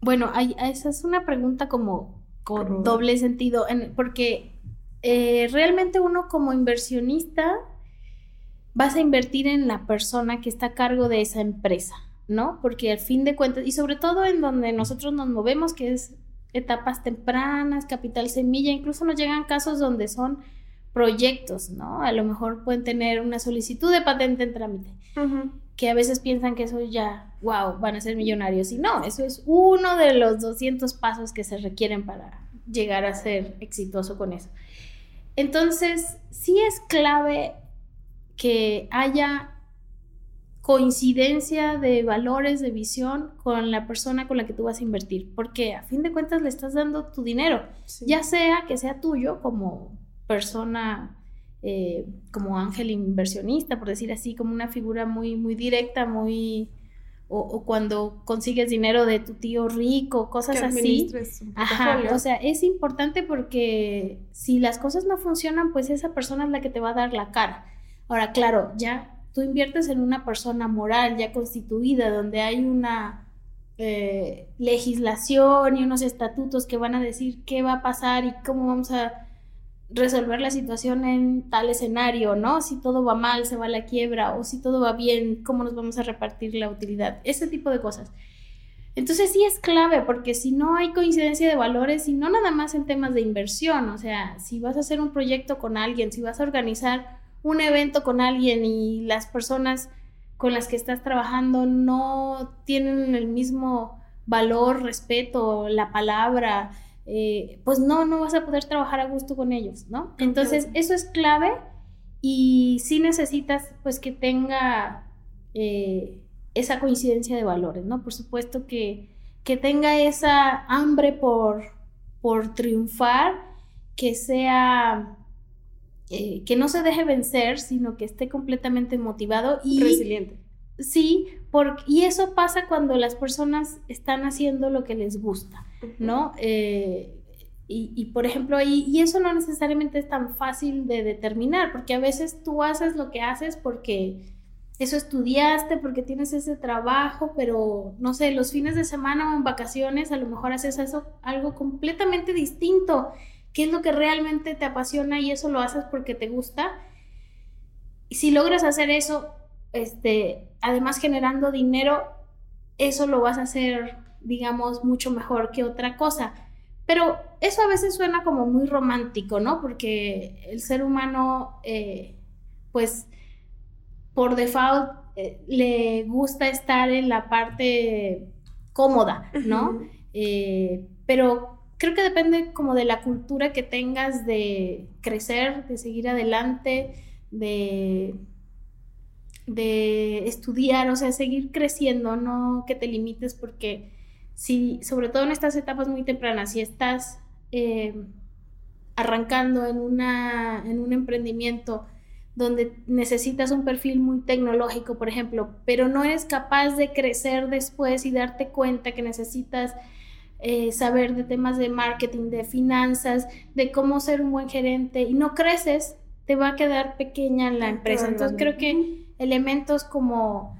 Bueno, esa es una pregunta como con doble sentido, porque eh, realmente uno como inversionista vas a invertir en la persona que está a cargo de esa empresa, ¿no? Porque al fin de cuentas, y sobre todo en donde nosotros nos movemos, que es etapas tempranas, capital semilla, incluso nos llegan casos donde son proyectos, ¿no? A lo mejor pueden tener una solicitud de patente en trámite, que a veces piensan que eso ya, wow, van a ser millonarios. Y no, eso es uno de los 200 pasos que se requieren para llegar a ser exitoso con eso. Entonces, sí es clave que haya coincidencia de valores, de visión con la persona con la que tú vas a invertir, porque a fin de cuentas le estás dando tu dinero, ya sea que sea tuyo como persona, eh, como ángel inversionista, por decir así, como una figura muy, muy directa, muy, o, cuando consigues dinero de tu tío rico, cosas así. Ajá, o sea, es importante porque si las cosas no funcionan, pues esa persona es la que te va a dar la cara. Ahora, claro, ya tú inviertes en una persona moral ya constituida, donde hay una eh, legislación y unos estatutos que van a decir qué va a pasar y cómo vamos a resolver la situación en tal escenario, ¿no? Si todo va mal, se va a la quiebra, o si todo va bien, cómo nos vamos a repartir la utilidad, ese tipo de cosas. Entonces sí es clave, porque si no hay coincidencia de valores, y no nada más en temas de inversión, o sea, si vas a hacer un proyecto con alguien, si vas a organizar un evento con alguien y las personas con las que estás trabajando no tienen el mismo valor, respeto, la palabra, eh, pues no, no vas a poder trabajar a gusto con ellos, ¿no? Entonces, eso es clave y sí necesitas, pues, que tenga eh, esa coincidencia de valores, ¿no? Por supuesto que, que tenga esa hambre por, por triunfar, que sea... Eh, que no se deje vencer, sino que esté completamente motivado y resiliente. Sí, porque, y eso pasa cuando las personas están haciendo lo que les gusta, ¿no? Eh, y, por ejemplo, ahí, y eso no necesariamente es tan fácil de determinar, porque a veces tú haces lo que haces porque eso estudiaste, porque tienes ese trabajo, pero no sé, los fines de semana o en vacaciones a lo mejor haces eso, algo completamente distinto, qué es lo que realmente te apasiona y eso lo haces porque te gusta. Y si logras hacer eso, este, además generando dinero, eso lo vas a hacer, digamos, mucho mejor que otra cosa. Pero eso a veces suena como muy romántico, ¿no? Porque el ser humano, eh, pues, por default, eh, le gusta estar en la parte cómoda, ¿no? Eh, pero creo que depende como de la cultura que tengas de crecer, de seguir adelante, de de estudiar, o sea, seguir creciendo, no que te limites porque si, sobre todo en estas etapas muy tempranas, si estás eh, arrancando en, una, en un emprendimiento donde necesitas un perfil muy tecnológico, por ejemplo, pero no eres capaz de crecer después y darte cuenta que necesitas eh, saber de temas de marketing, de finanzas, de cómo ser un buen gerente y no creces, te va a quedar pequeña la empresa. Entonces creo que elementos como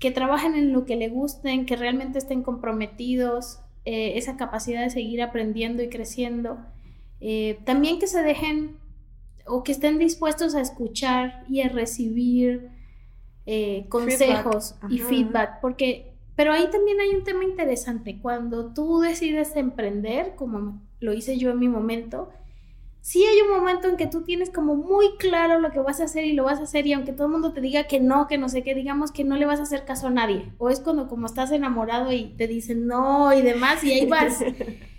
que trabajen en lo que le gusten, que realmente estén comprometidos, eh, esa capacidad de seguir aprendiendo y creciendo. Eh, también que se dejen o que estén dispuestos a escuchar y a recibir eh, consejos y feedback, porque, pero ahí también hay un tema interesante, cuando tú decides emprender, como lo hice yo en mi momento, sí hay un momento en que tú tienes como muy claro lo que vas a hacer y lo vas a hacer y aunque todo el mundo te diga que no, que no sé qué, digamos que no le vas a hacer caso a nadie. O es cuando como estás enamorado y te dicen no y demás y ahí vas.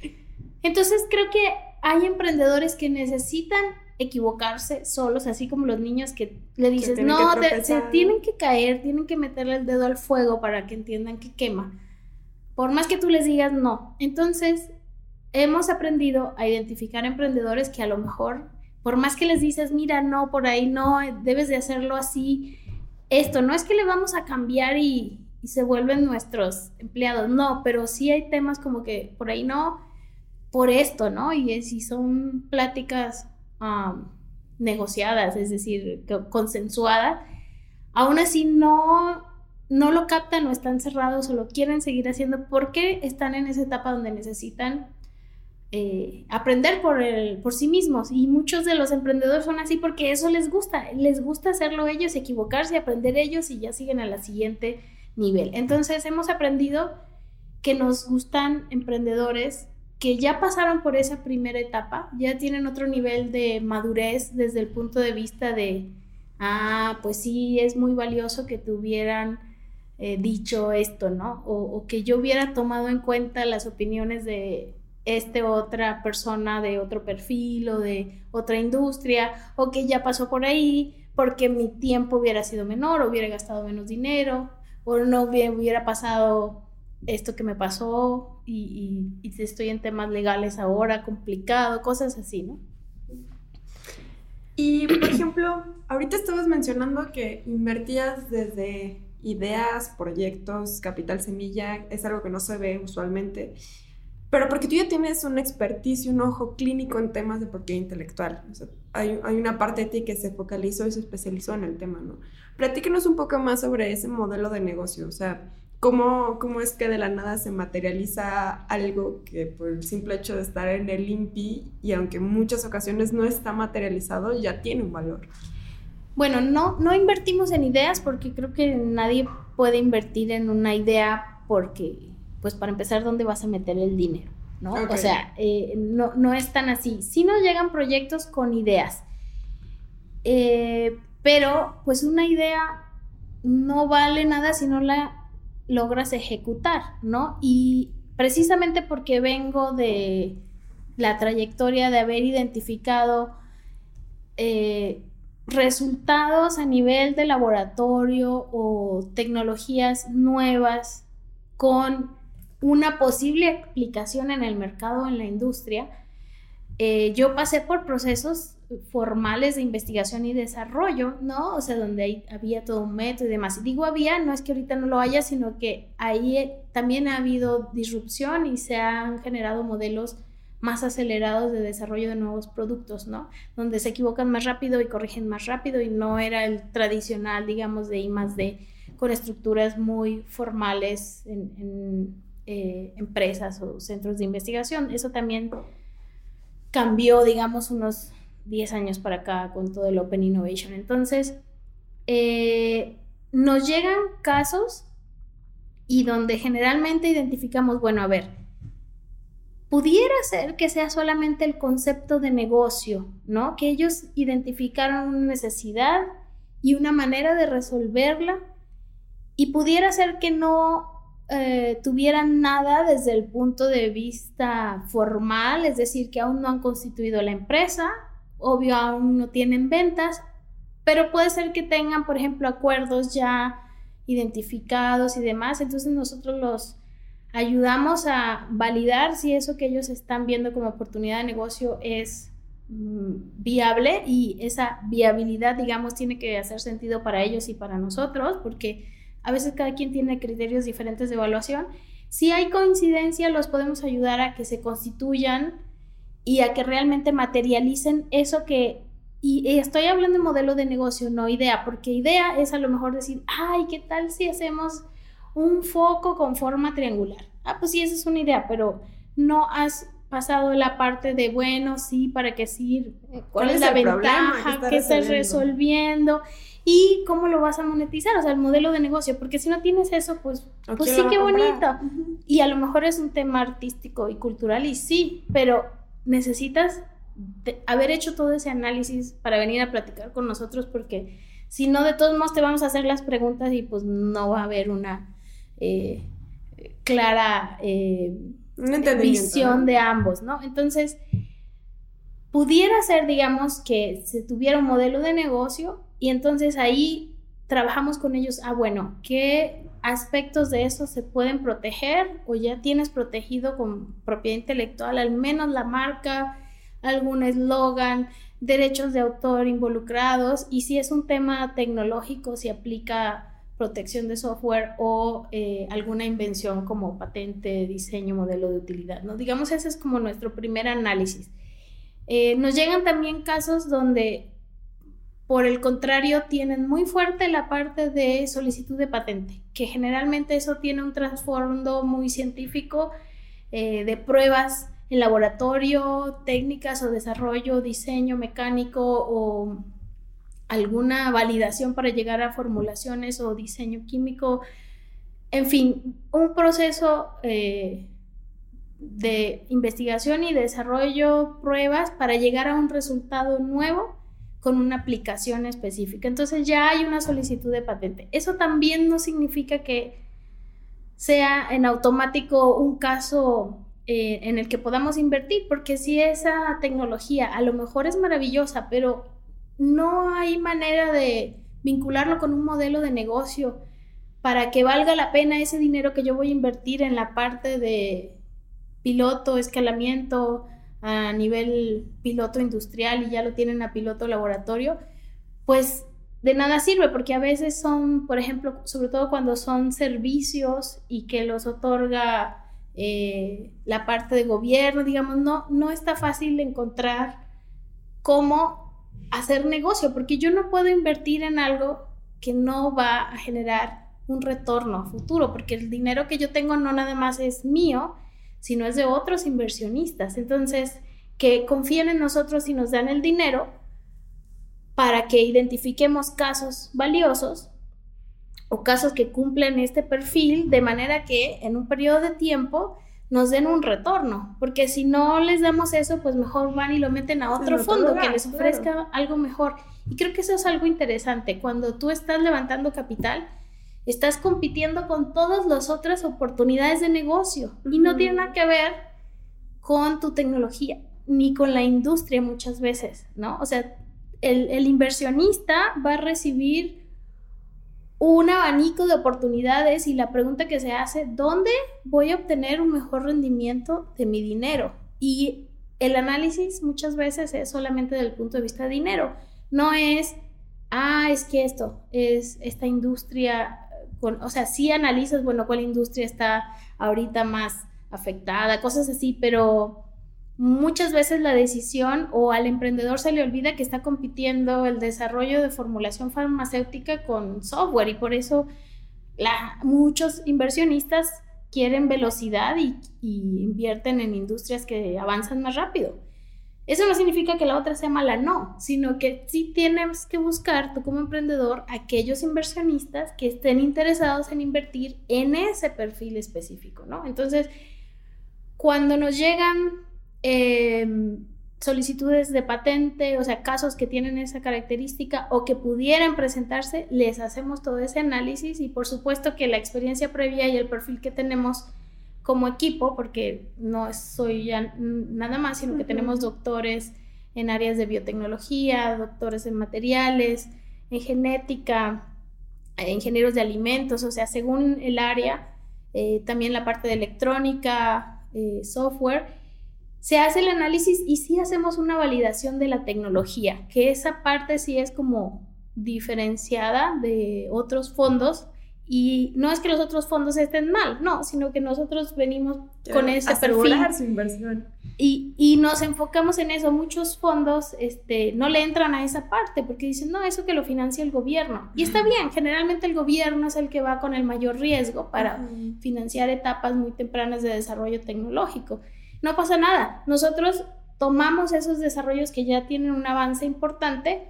Entonces creo que hay emprendedores que necesitan equivocarse solos, así como los niños que le dices, no, se tienen que caer, tienen que meterle el dedo al fuego para que entiendan que quema. Por más que tú les digas no. Entonces, hemos aprendido a identificar emprendedores que a lo mejor, por más que les dices, mira, no, por ahí no, debes de hacerlo así, esto, no es que le vamos a cambiar y, se vuelven nuestros empleados, no, pero sí hay temas como que por ahí no, por esto, ¿no? Y si son pláticas negociadas, es decir, consensuadas, aún así no, no lo captan o están cerrados o lo quieren seguir haciendo porque están en esa etapa donde necesitan eh, aprender por, el, por sí mismos. Y muchos de los emprendedores son así porque eso les gusta. Les gusta hacerlo ellos, equivocarse, aprender ellos y ya siguen a la siguiente nivel. Entonces hemos aprendido que nos gustan emprendedores que ya pasaron por esa primera etapa, ya tienen otro nivel de madurez desde el punto de vista de, ah, pues sí, es muy valioso que te hubieran eh, dicho esto, ¿no? o, que yo hubiera tomado en cuenta las opiniones de este otra persona de otro perfil o de otra industria o que ya pasó por ahí porque mi tiempo hubiera sido menor, hubiera gastado menos dinero o no hubiera pasado esto que me pasó y, y, estoy en temas legales ahora, complicado, cosas así, ¿no? Y, por ejemplo, ahorita estabas mencionando que invertías desde ideas, proyectos, capital semilla, es algo que no se ve usualmente. Pero porque tú ya tienes una expertise un ojo clínico en temas de propiedad intelectual. hay, hay, una parte de ti que se focalizó y se especializó en el tema, ¿no? Platícanos un poco más sobre ese modelo de negocio. O sea, ¿cómo, cómo es que de la nada se materializa algo que por el simple hecho de estar en el INPI y aunque en muchas ocasiones no está materializado, ya tiene un valor? Bueno, no, no invertimos en ideas porque creo que nadie puede invertir en una idea porque, pues para empezar, ¿dónde vas a meter el dinero? ¿no? O sea, eh, no, no es tan así. Sí nos llegan proyectos con ideas, eh, pero pues una idea no vale nada si no la logras ejecutar, ¿no? Y precisamente porque vengo de la trayectoria de haber identificado eh, resultados a nivel de laboratorio o tecnologías nuevas con una posible aplicación en el mercado en la industria, eh, yo pasé por procesos formales de investigación y desarrollo, ¿no? O sea, donde había todo un método y demás. Y digo había, no es que ahorita no lo haya, sino que ahí también ha habido disrupción y se han generado modelos más acelerados de desarrollo de nuevos productos, ¿no? Donde se equivocan más rápido y corrigen más rápido y no era el tradicional, digamos, de I más D, con estructuras muy formales en, eh, empresas o centros de investigación. Eso también cambió, digamos, unos 10 años para acá con todo el Open Innovation. Entonces, eh, nos llegan casos y donde generalmente identificamos, bueno, a ver, pudiera ser que sea solamente el concepto de negocio, ¿no? Que ellos identificaron una necesidad y una manera de resolverla y pudiera ser que no eh, tuvieran nada desde el punto de vista formal, es decir, que aún no han constituido la empresa, obvio aún no tienen ventas, pero puede ser que tengan, por ejemplo, acuerdos ya identificados y demás, entonces nosotros los ayudamos a validar si eso que ellos están viendo como oportunidad de negocio es mm, viable y esa viabilidad, digamos, tiene que hacer sentido para ellos y para nosotros, porque a veces cada quien tiene criterios diferentes de evaluación. Si hay coincidencia, los podemos ayudar a que se constituyan y a que realmente materialicen eso que y estoy hablando de modelo de negocio, no idea, porque idea es a lo mejor decir, ay, ¿qué tal si hacemos un foco con forma triangular. Ah, pues sí, esa es una idea, pero no has pasado la parte de, bueno, sí, para qué sirve, cuál, es, la ventaja, qué estás resolviendo y cómo lo vas a monetizar, o sea, el modelo de negocio, porque si no tienes eso, pues, pues sí, qué bonito. Y a lo mejor es un tema artístico y cultural y sí, pero necesitas haber hecho todo ese análisis para venir a platicar con nosotros porque si no, de todos modos te vamos a hacer las preguntas y pues no va a haber una eh, clara eh, visión de ambos, ¿no? Entonces, pudiera ser, digamos, que se tuviera un modelo de negocio y entonces ahí trabajamos con ellos, ah, bueno, ¿qué aspectos de eso se pueden proteger o ya tienes protegido con propiedad intelectual, al menos la marca, algún eslogan, derechos de autor involucrados y si es un tema tecnológico, si aplica protección de software o eh, alguna invención como patente, diseño, modelo de utilidad, ¿no? Digamos, ese es como nuestro primer análisis. Eh, nos llegan también casos donde, por el contrario, tienen muy fuerte la parte de solicitud de patente, que generalmente eso tiene un trasfondo muy científico eh, de pruebas en laboratorio, técnicas o desarrollo, diseño mecánico o alguna validación para llegar a formulaciones o diseño químico, en fin, un proceso eh, de investigación y desarrollo, pruebas para llegar a un resultado nuevo con una aplicación específica. Entonces ya hay una solicitud de patente. Eso también no significa que sea en automático un caso eh, en el que podamos invertir, porque si esa tecnología a lo mejor es maravillosa, pero no hay manera de vincularlo con un modelo de negocio para que valga la pena ese dinero que yo voy a invertir en la parte de piloto, escalamiento a nivel piloto industrial y ya lo tienen a piloto laboratorio, pues de nada sirve porque a veces son, por ejemplo, sobre todo cuando son servicios y que los otorga eh, la parte de gobierno, digamos, no, no está fácil encontrar cómo hacer negocio, porque yo no puedo invertir en algo que no va a generar un retorno a futuro, porque el dinero que yo tengo no nada más es mío, sino es de otros inversionistas. Entonces, que confíen en nosotros y nos dan el dinero para que identifiquemos casos valiosos o casos que cumplen este perfil de manera que en un periodo de tiempo nos den un retorno, porque si no les damos eso, pues mejor van y lo meten a otro fondo que les ofrezca algo mejor. Y creo que eso es algo interesante. Cuando tú estás levantando capital, estás compitiendo con todas las otras oportunidades de negocio y no tiene nada que ver con tu tecnología ni con la industria muchas veces, ¿no? O sea, el, inversionista va a recibir un abanico de oportunidades y la pregunta que se hace, ¿dónde voy a obtener un mejor rendimiento de mi dinero? Y el análisis muchas veces es solamente del punto de vista de dinero, no es, ah, es que esto es esta industria, con, o sea, sí analizas, bueno, cuál industria está ahorita más afectada, cosas así, pero muchas veces la decisión o al emprendedor se le olvida que está compitiendo el desarrollo de formulación farmacéutica con software y por eso muchos inversionistas quieren velocidad y, invierten en industrias que avanzan más rápido. Eso no significa que la otra sea mala, no, sino que sí tienes que buscar tú como emprendedor aquellos inversionistas que estén interesados en invertir en ese perfil específico, ¿no? Entonces, cuando nos llegan Em, solicitudes de patente, o sea, casos que tienen esa característica o que pudieran presentarse, les hacemos todo ese análisis y por supuesto que la experiencia previa y el perfil que tenemos como equipo, porque no soy ya nada más, sino que tenemos doctores en áreas de biotecnología, doctores en materiales, en genética, ingenieros de alimentos, o sea, según el área, eh, también la parte de electrónica, eh, software, se hace el análisis y sí hacemos una validación de la tecnología, que esa parte sí es como diferenciada de otros fondos y no es que los otros fondos estén mal, no, sino que nosotros venimos con ese perfil. su inversión. Y, y, nos enfocamos en eso. Muchos fondos este, no le entran a esa parte porque dicen, no, eso que lo financia el gobierno. Y está bien, generalmente el gobierno es el que va con el mayor riesgo para financiar etapas muy tempranas de desarrollo tecnológico no pasa nada. Nosotros tomamos esos desarrollos que ya tienen un avance importante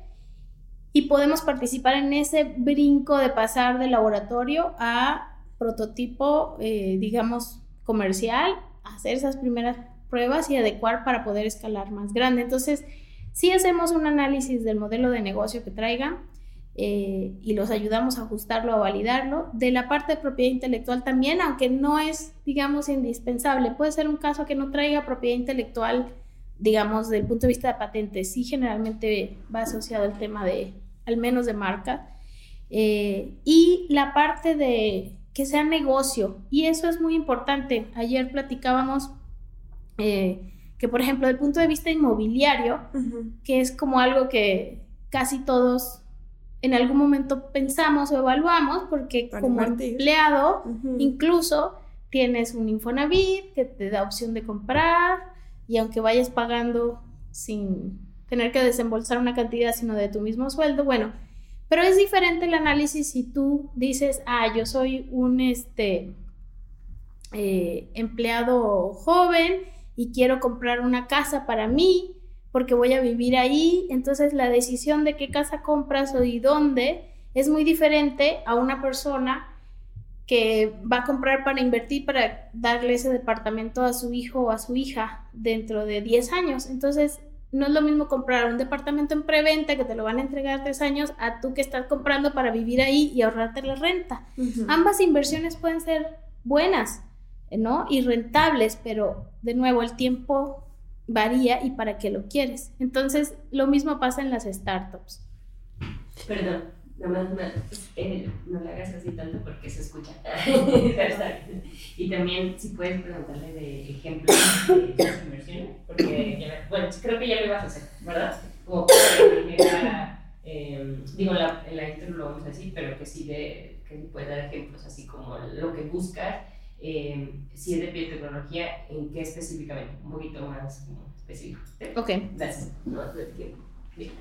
y podemos participar en ese brinco de pasar de laboratorio a prototipo, eh, digamos, comercial, hacer esas primeras pruebas y adecuar para poder escalar más grande. Entonces, si hacemos un análisis del modelo de negocio que traigan, eh, y los ayudamos a ajustarlo, a validarlo. De la parte de propiedad intelectual también, aunque no es, digamos, indispensable. Puede ser un caso que no traiga propiedad intelectual, digamos, del punto de vista de patentes. Sí, generalmente va asociado el tema de, al menos de marca. Eh, y la parte de que sea negocio. Y eso es muy importante. Ayer platicábamos eh, que, por ejemplo, del punto de vista inmobiliario, que es como algo que casi todos en algún momento pensamos o evaluamos, porque como empleado incluso tienes un Infonavit que te da opción de comprar y aunque vayas pagando sin tener que desembolsar una cantidad sino de tu mismo sueldo, bueno, pero es diferente el análisis si tú dices, ah, yo soy un este, eh, empleado joven y quiero comprar una casa para mí porque voy a vivir ahí, entonces la decisión de qué casa compras o y dónde es muy diferente a una persona que va a comprar para invertir para darle ese departamento a su hijo o a su hija dentro de 10 años. Entonces, no es lo mismo comprar un departamento en preventa que te lo van a entregar tres años a tú que estás comprando para vivir ahí y ahorrarte la renta. Ambas inversiones pueden ser buenas, ¿no? Y rentables, pero de nuevo el tiempo varía y para qué lo quieres. Entonces, lo mismo pasa en las startups. Perdón, nada más eh, no le hagas así tanto porque se escucha. y también, si puedes preguntarle de ejemplos de las inversiones, porque, bueno, creo que ya lo ibas a hacer, ¿verdad? Como para eh, digo, la, la, en la intro lo vamos a decir, pero que sí, de, que puede dar ejemplos, así como lo que buscas, eh, si es de biotecnología, en qué específicamente, un poquito más específico. Ok. Gracias. No, tiempo. Bien.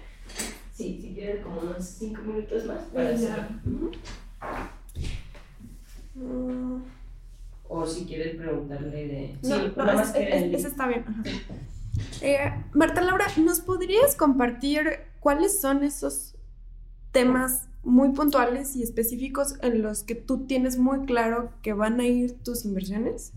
Sí, si quieres como unos cinco minutos más para Ya. hacer. Mm, O si quieres preguntarle de... No, sí, no, nada más es- que es- el- ese está bien. ajá. Eh, Marta Laura, ¿nos podrías compartir cuáles son esos temas muy puntuales y específicos en los que tú tienes muy claro que van a ir tus inversiones?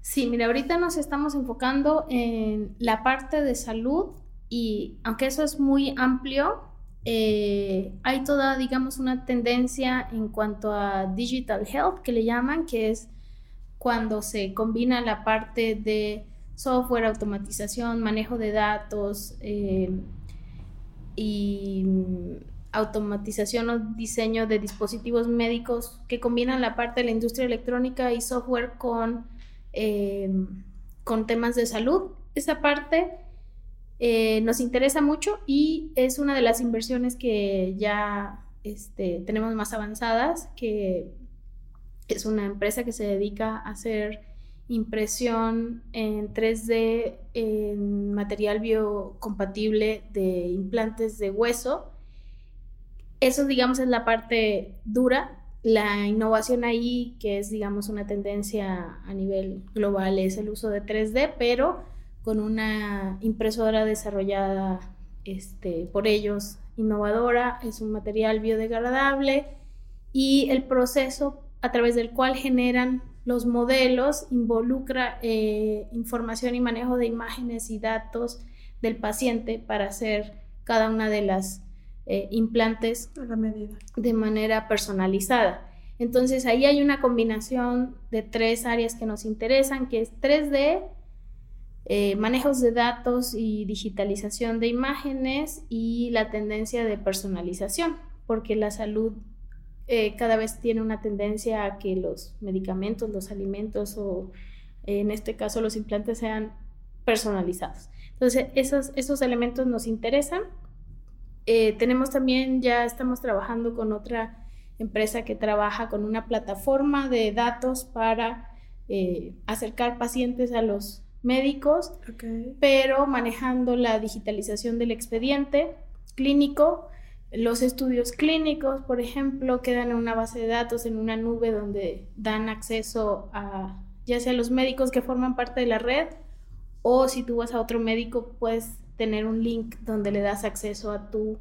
Sí, mira, ahorita nos estamos enfocando en la parte de salud y aunque eso es muy amplio, eh, hay toda, digamos, una tendencia en cuanto a digital health que le llaman, que es cuando se combina la parte de software, automatización, manejo de datos eh, y automatización o diseño de dispositivos médicos que combinan la parte de la industria electrónica y software con, eh, con temas de salud. Esa parte eh, nos interesa mucho y es una de las inversiones que ya este, tenemos más avanzadas, que es una empresa que se dedica a hacer impresión en 3D en material biocompatible de implantes de hueso. Eso, digamos, es la parte dura. La innovación ahí, que es, digamos, una tendencia a nivel global, es el uso de 3D, pero con una impresora desarrollada este, por ellos, innovadora, es un material biodegradable y el proceso a través del cual generan los modelos involucra eh, información y manejo de imágenes y datos del paciente para hacer cada una de las eh, implantes A la medida. de manera personalizada. Entonces ahí hay una combinación de tres áreas que nos interesan, que es 3D, eh, manejos de datos y digitalización de imágenes y la tendencia de personalización, porque la salud eh, cada vez tiene una tendencia a que los medicamentos, los alimentos o en este caso los implantes sean personalizados. Entonces esos, esos elementos nos interesan. Eh, tenemos también, ya estamos trabajando con otra empresa que trabaja con una plataforma de datos para acercar pacientes a los médicos, pero manejando la digitalización del expediente clínico. Los estudios clínicos, por ejemplo, quedan en una base de datos, en una nube donde dan acceso a ya sea los médicos que forman parte de la red o si tú vas a otro médico puedes tener un link donde le das acceso a tu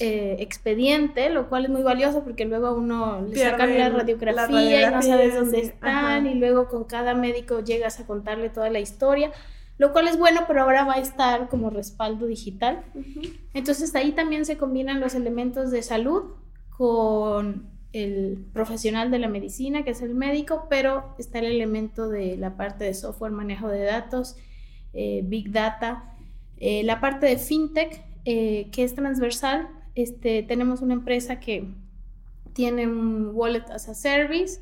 eh, expediente, lo cual es muy valioso porque luego a uno le Pierde sacan la el- la radiografía, y no sabes radiografía, dónde están ajá. y luego con cada médico llegas a contarle toda la historia, lo cual es bueno, pero ahora va a estar como respaldo digital. Ujú. Entonces ahí también se combinan los elementos de salud con el profesional de la medicina, que es el médico, pero está el elemento de la parte de software, manejo de datos, eh, big data, eh, la parte de fintech, eh, que es transversal. Este, tenemos una empresa que tiene un wallet as a service.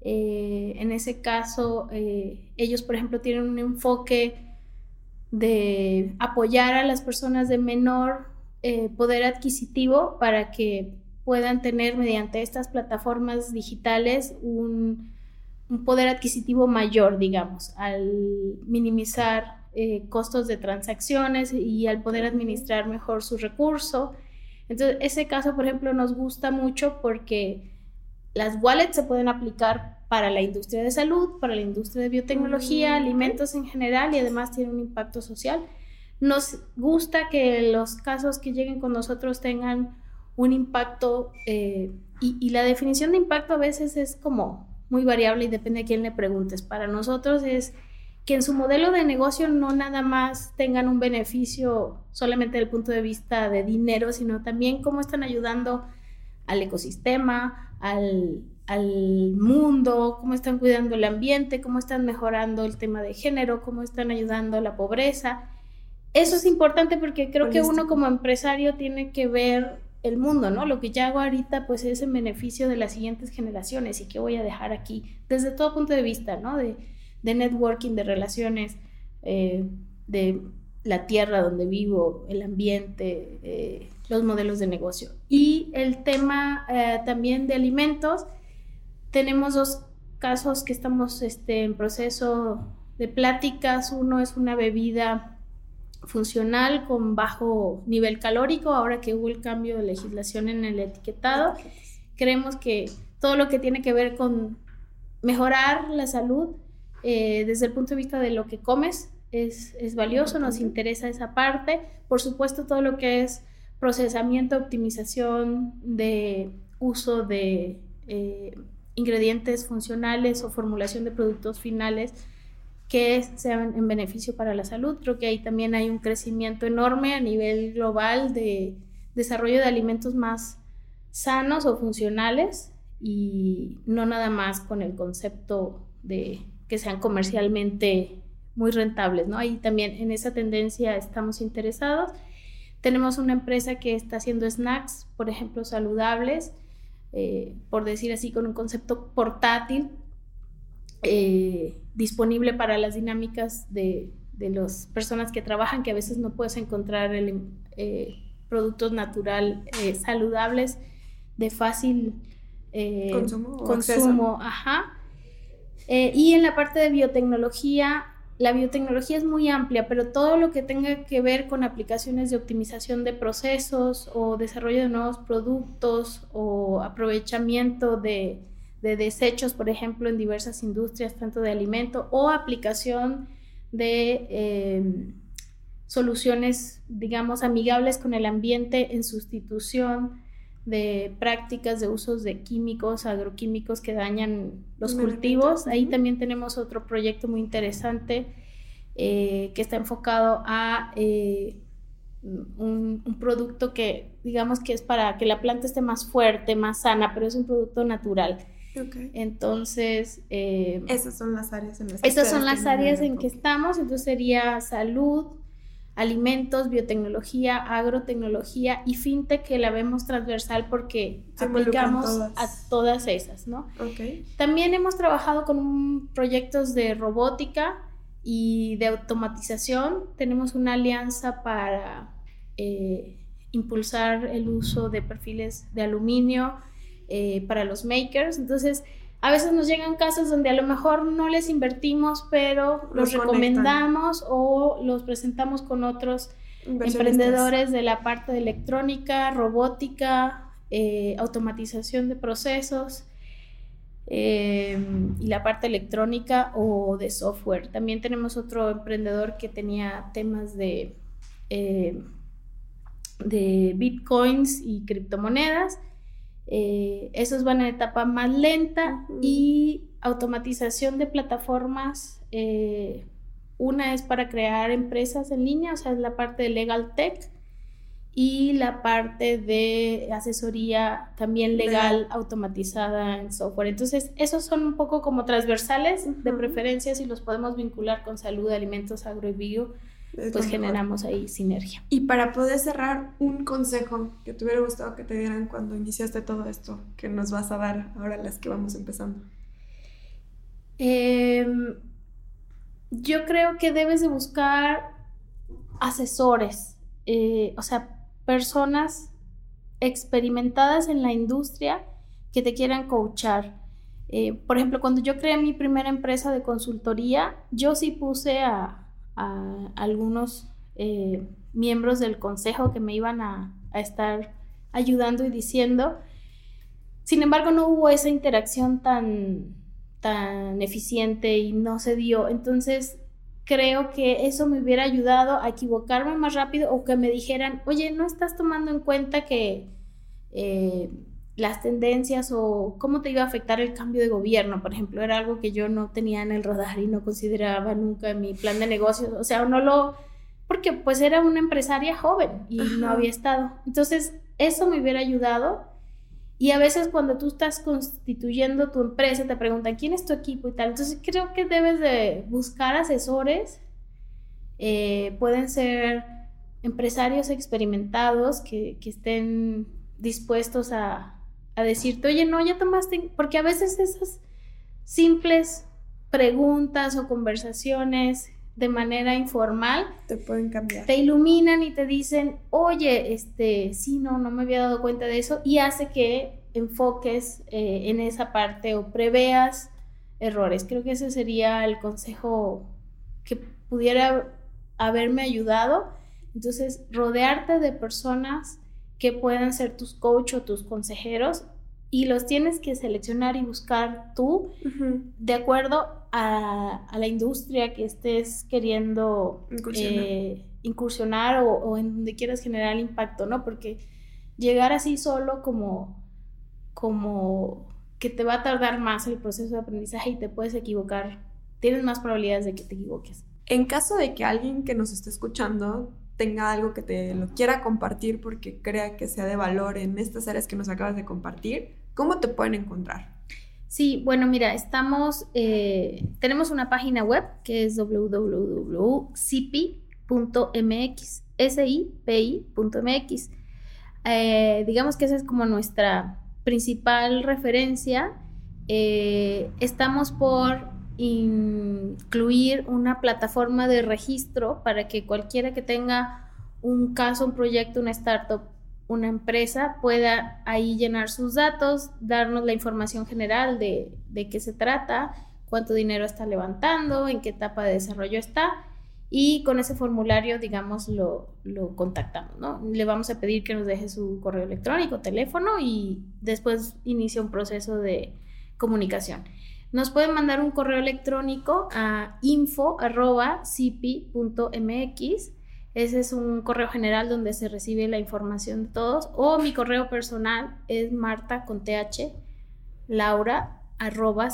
eh, en ese caso, ellos, por ejemplo, tienen un enfoque de apoyar a las personas de menor poder adquisitivo para que puedan tener mediante estas plataformas digitales un poder adquisitivo mayor, digamos, al minimizar eh, costos de transacciones y al poder administrar mejor su recurso. Entonces, ese caso, por ejemplo, nos gusta mucho porque las wallets se pueden aplicar para la industria de salud, para la industria de biotecnología, Mm, alimentos en general y además tiene un impacto social. Nos gusta que los casos que lleguen con nosotros tengan un impacto eh, y, y la definición de impacto a veces es como muy variable y depende de quién le preguntes. Para nosotros es que en su modelo de negocio no nada más tengan un beneficio solamente desde el punto de vista de dinero, sino también cómo están ayudando al ecosistema, al, al mundo, cómo están cuidando el ambiente, cómo están mejorando el tema de género, cómo están ayudando a la pobreza. Eso es importante porque creo que uno como empresario tiene que ver el mundo, ¿no? Lo que ya hago ahorita pues es en beneficio de las siguientes generaciones y qué voy a dejar aquí desde todo punto de vista, ¿no? De, de networking, de relaciones, eh, de la tierra donde vivo, el ambiente, eh, los modelos de negocio. Y el tema eh, también de alimentos, tenemos dos casos que estamos este, en proceso de pláticas. Uno es una bebida funcional con bajo nivel calórico, ahora que hubo el cambio de legislación en el etiquetado. Creemos que todo lo que tiene que ver con mejorar la salud eh, desde el punto de vista de lo que comes es, es valioso, nos interesa esa parte. Por supuesto, todo lo que es procesamiento, optimización de uso de eh, ingredientes funcionales o formulación de productos finales que sean en beneficio para la salud. Creo que ahí también hay un crecimiento enorme a nivel global de desarrollo de alimentos más sanos o funcionales y no nada más con el concepto de que sean comercialmente muy rentables, ¿no? Ahí también en esa tendencia estamos interesados. Tenemos una empresa que está haciendo snacks, por ejemplo, saludables, eh, por decir así, con un concepto portátil, eh, disponible para las dinámicas de, de las personas que trabajan, que a veces no puedes encontrar el, eh, productos natural saludables de fácil consumo. consumo ajá. Y en la parte de biotecnología, la biotecnología es muy amplia, pero todo lo que tenga que ver con aplicaciones de optimización de procesos o desarrollo de nuevos productos o aprovechamiento de, desechos, por ejemplo, en diversas industrias, tanto de alimento o aplicación de em, soluciones, digamos, amigables con el ambiente en sustitución de prácticas de usos de químicos, agroquímicos que dañan los cultivos. Ahí también tenemos otro proyecto muy interesante eh, que está enfocado a eh, un, producto que digamos que es para que la planta esté más fuerte, más sana, pero es un producto natural. Entonces... Eh, esas son las áreas en las que Esas son las áreas en que estamos, entonces sería salud, alimentos, biotecnología, agrotecnología y fintech que la vemos transversal porque aplicamos a todas esas, ¿no? También hemos trabajado con proyectos de robótica y de automatización. Tenemos una alianza para eh, impulsar el uso de perfiles de aluminio eh, para los makers. Entonces, a veces nos llegan casos donde a lo mejor no les invertimos, pero los, recomendamos o los presentamos con otros emprendedores de la parte de electrónica, robótica, eh, automatización de procesos em, y la parte electrónica o de software. También tenemos otro emprendedor que tenía temas de, eh, de bitcoins y criptomonedas eh, esos van en etapa más lenta y automatización de plataformas. Eh, una es para crear empresas en línea, o sea, es la parte de Legal Tech y la parte de asesoría también legal, automatizada en software. Entonces, esos son un poco como transversales de preferencias y los podemos vincular con salud, alimentos, agro y bio pues generamos ahí sinergia. Y para poder cerrar, un consejo que te hubiera gustado que te dieran cuando iniciaste todo esto, que nos vas a dar ahora las que vamos empezando. Em, yo creo que debes de buscar asesores, eh, o sea, personas experimentadas en la industria que te quieran coachar. Eh, por ejemplo, cuando yo creé mi primera empresa de consultoría, yo sí puse a, a algunos eh, miembros del consejo que me iban a, estar ayudando y diciendo. Sin embargo, no hubo esa interacción tan, tan eficiente y no se dio. Entonces, creo que eso me hubiera ayudado a equivocarme más rápido o que me dijeran, oye, no estás tomando en cuenta que eh, las tendencias o cómo te iba a afectar el cambio de gobierno, por ejemplo, era algo que yo no tenía en el radar y no consideraba nunca en mi plan de negocios, o sea, no lo, porque pues era una empresaria joven y no había estado. Entonces, eso me hubiera ayudado. Y a veces cuando tú estás constituyendo tu empresa, te preguntan, ¿quién es tu equipo y tal? Entonces, creo que debes de buscar asesores, eh, pueden ser empresarios experimentados que, que estén dispuestos a, a decirte, oye, no, ya tomaste, porque a veces esas simples preguntas o conversaciones de manera informal, Te pueden cambiar. te iluminan y te dicen, oye, este, sí, no, no me había dado cuenta de eso, y hace que enfoques eh, en esa parte o preveas errores. Creo que ese sería el consejo que pudiera haberme ayudado. Entonces, rodearte de personas que puedan ser tus coach o tus consejeros y los tienes que seleccionar y buscar tú de acuerdo a, a la industria que estés queriendo Incursionar. eh, incursionar o, o en donde quieras generar impacto, ¿no? Porque llegar así solo como, como que te va a tardar más el proceso de aprendizaje y te puedes equivocar, tienes más probabilidades de que te equivoques. En caso de que alguien que nos esté escuchando tenga algo que te lo quiera compartir porque crea que sea de valor en estas áreas que nos acabas de compartir, ¿cómo te pueden encontrar? Sí, bueno, mira, estamos, eh, tenemos una página web que es www.cipi.mx, sipi.mx. Eh, digamos que esa es como nuestra principal referencia. Eh, estamos por incluir una plataforma de registro para que cualquiera que tenga un caso, un proyecto, una startup, una empresa pueda ahí llenar sus datos, darnos la información general de, de qué se trata, cuánto dinero está levantando, en qué etapa de desarrollo está y con ese formulario, digamos, lo, lo contactamos, ¿no? Le vamos a pedir que nos deje su correo electrónico, teléfono y después inicia un proceso de comunicación. Nos pueden mandar un correo electrónico a info.cipi.mx. Ese es un correo general donde se recibe la información de todos. O mi correo personal es marta con th laura arroba.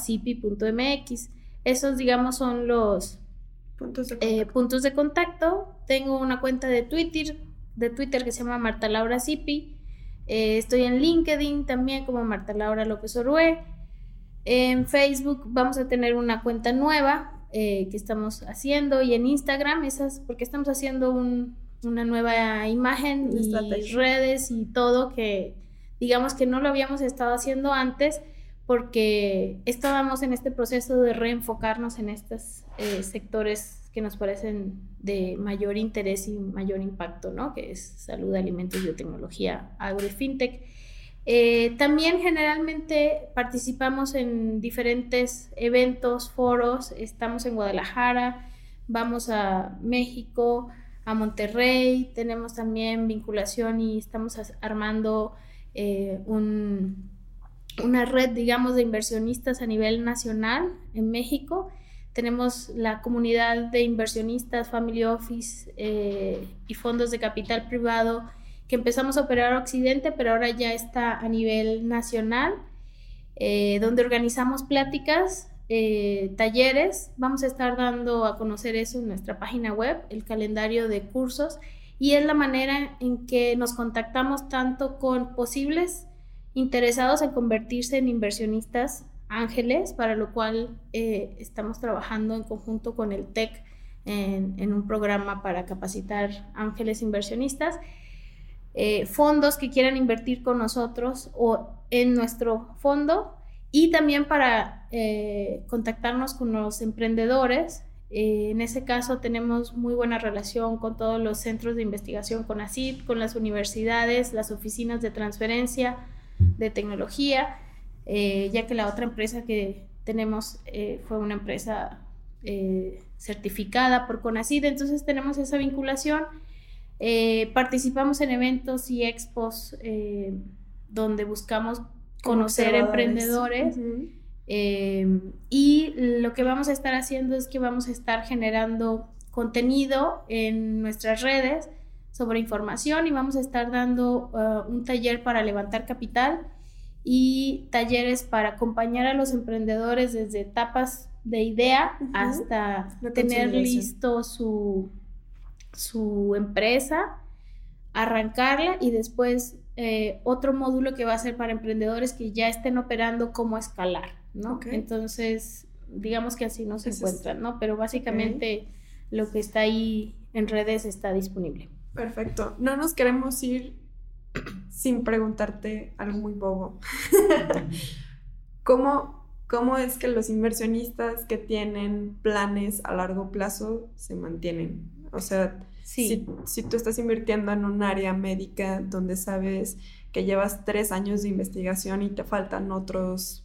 Esos, digamos, son los Puntos de eh, contacto. puntos de contacto. Tengo una cuenta de Twitter, de Twitter que se llama Marta Laura Cipi. Eh, estoy en LinkedIn también como Marta Laura López Orue. En Facebook vamos a tener una cuenta nueva eh, que estamos haciendo y en Instagram esas porque estamos haciendo un- una nueva imagen Una y estrategia. redes y todo que digamos que no lo habíamos estado haciendo antes porque estábamos en este proceso de reenfocarnos en estos eh, sectores que nos parecen de mayor interés y mayor impacto, ¿no? Que es salud, alimentos, biotecnología, agro y fintech. Eh, también generalmente participamos en diferentes eventos, foros, estamos en Guadalajara, vamos a México, a Monterrey, tenemos también vinculación y estamos armando eh, un, una red, digamos, de inversionistas a nivel nacional en México. Tenemos la comunidad de inversionistas, family office eh, y fondos de capital privado que empezamos a operar a Occidente, pero ahora ya está a nivel nacional, eh, donde organizamos pláticas, eh, talleres. Vamos a estar dando a conocer eso en nuestra página web, el calendario de cursos, y es la manera en que nos contactamos tanto con posibles interesados en convertirse en inversionistas ángeles, para lo cual eh, estamos trabajando en conjunto con el TEC en, en un programa para capacitar ángeles inversionistas eh, fondos que quieran invertir con nosotros o en nuestro fondo y también para eh, contactarnos con los emprendedores. Eh, en ese caso tenemos muy buena relación con todos los centros de investigación, con con las universidades, las oficinas de transferencia de tecnología, ya que la otra empresa que tenemos fue una empresa certificada por CONACID, entonces tenemos esa vinculación. Eh, participamos en eventos y expos eh, donde buscamos conocer emprendedores. Eh, y lo que vamos a estar haciendo es que vamos a estar generando contenido en nuestras redes sobre información y vamos a estar dando uh, un taller para levantar capital y talleres para acompañar a los emprendedores desde etapas de idea hasta tener listo su, su empresa, arrancarla y después eh, otro módulo que va a ser para emprendedores que ya estén operando cómo escalar, ¿no? Entonces, digamos que así no se encuentran, ¿no? Pero básicamente lo que está ahí en redes está disponible. Perfecto. No nos queremos ir sin preguntarte algo muy bobo. ¿Cómo ¿cómo es que los inversionistas que tienen planes a largo plazo se mantienen? O sea, si, si tú estás invirtiendo en un área médica donde sabes que llevas tres años de investigación y te faltan otros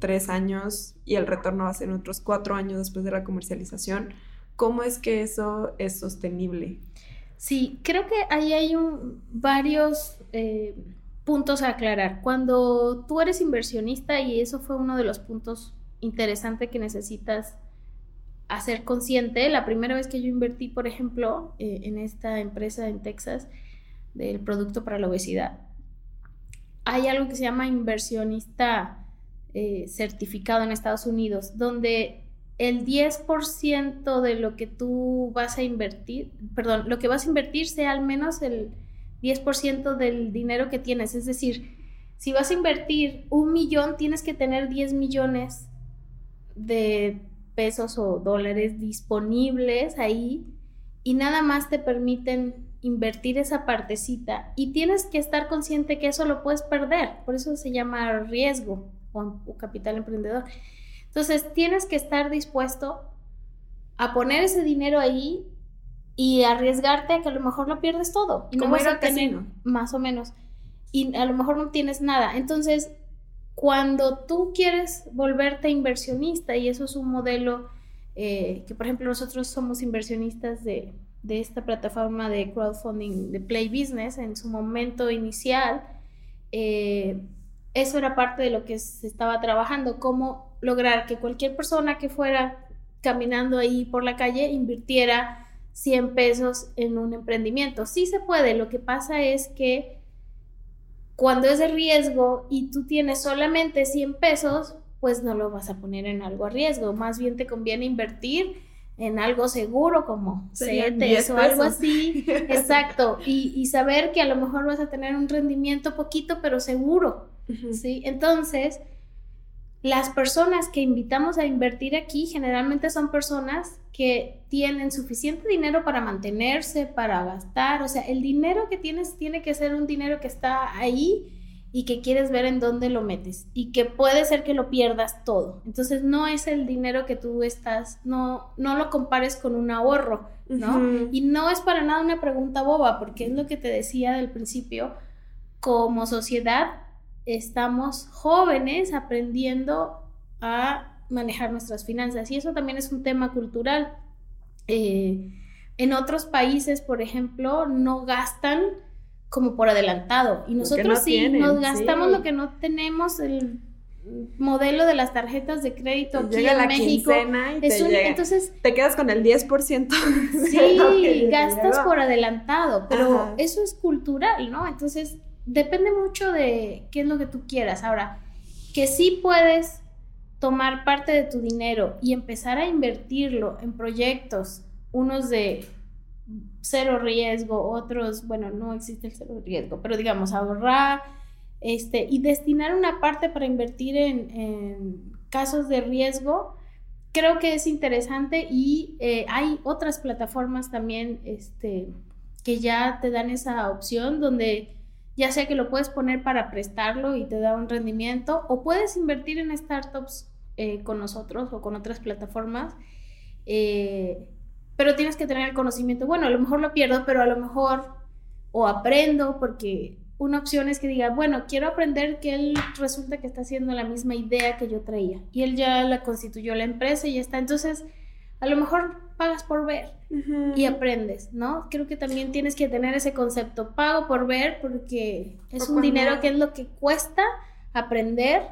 tres años y el retorno va a ser otros cuatro años después de la comercialización, ¿cómo es que eso es sostenible? Sí, creo que ahí hay un, varios eh, puntos a aclarar. Cuando tú eres inversionista, y eso fue uno de los puntos interesantes que necesitas hacer consciente, la primera vez que yo invertí, por ejemplo, eh, en esta empresa en Texas del producto para la obesidad, hay algo que se llama inversionista eh, certificado en Estados Unidos, donde el 10% de lo que tú vas a invertir, perdón, lo que vas a invertir sea al menos el 10% del dinero que tienes. Es decir, si vas a invertir un millón, tienes que tener 10 millones de pesos o dólares disponibles ahí y nada más te permiten invertir esa partecita y tienes que estar consciente que eso lo puedes perder, por eso se llama riesgo o, o capital emprendedor. Entonces tienes que estar dispuesto a poner ese dinero ahí y arriesgarte a que a lo mejor lo pierdes todo. Y no vas a tener más o menos. Y a lo mejor no tienes nada. Entonces, cuando tú quieres volverte inversionista, y eso es un modelo eh, que, por ejemplo, nosotros somos inversionistas de, de, esta plataforma de crowdfunding de Play Business en su momento inicial, eh, eso era parte de lo que se estaba trabajando, cómo lograr que cualquier persona que fuera caminando ahí por la calle invirtiera 100 pesos en un emprendimiento. Sí se puede, lo que pasa es que cuando es de riesgo y tú tienes solamente 100 pesos, pues no lo vas a poner en algo a riesgo, más bien te conviene invertir en algo seguro como CETES o algo así, exacto, y, y, saber que a lo mejor vas a tener un rendimiento poquito pero seguro, ¿sí? Entonces, las personas que invitamos a invertir aquí generalmente son personas que tienen suficiente dinero para mantenerse, para gastar, o sea, el dinero que tienes tiene que ser un dinero que está ahí y que quieres ver en dónde lo metes y que puede ser que lo pierdas todo. Entonces no es el dinero que tú estás, no, no lo compares con un ahorro, ¿no? Y no es para nada una pregunta boba, porque es lo que te decía del principio, como sociedad estamos jóvenes aprendiendo a manejar nuestras finanzas. Y eso también es un tema cultural. Eh, en otros países, por ejemplo, no gastan como por adelantado. Y nosotros sí nos gastamos lo que no tenemos el modelo de las tarjetas de crédito aquí en México. y te entonces te quedas con el 10% sí gastas por adelantado pero eso es cultural no entonces depende mucho de qué es lo que tú quieras. Ahora, que sí puedes tomar parte de tu dinero y empezar a invertirlo en proyectos, unos de cero riesgo, otros, bueno, no existe el cero riesgo, pero digamos, ahorrar este, y destinar una parte para invertir en, casos de riesgo, creo que es interesante y eh, hay otras plataformas también este, que ya te dan esa opción donde ya sea que lo puedes poner para prestarlo y te da un rendimiento, o puedes invertir en startups eh, con nosotros o con otras plataformas, eh, pero tienes que tener el conocimiento, bueno, a lo mejor lo pierdo, pero a lo mejor o aprendo, porque una opción es que diga, bueno, quiero aprender que él resulta que está haciendo la misma idea que yo traía, y él ya la constituyó la empresa y ya está, entonces a lo mejor pagas por ver y aprendes, ¿no? Creo que también tienes que tener ese concepto, pago por ver, porque es un dinero que es lo que cuesta aprender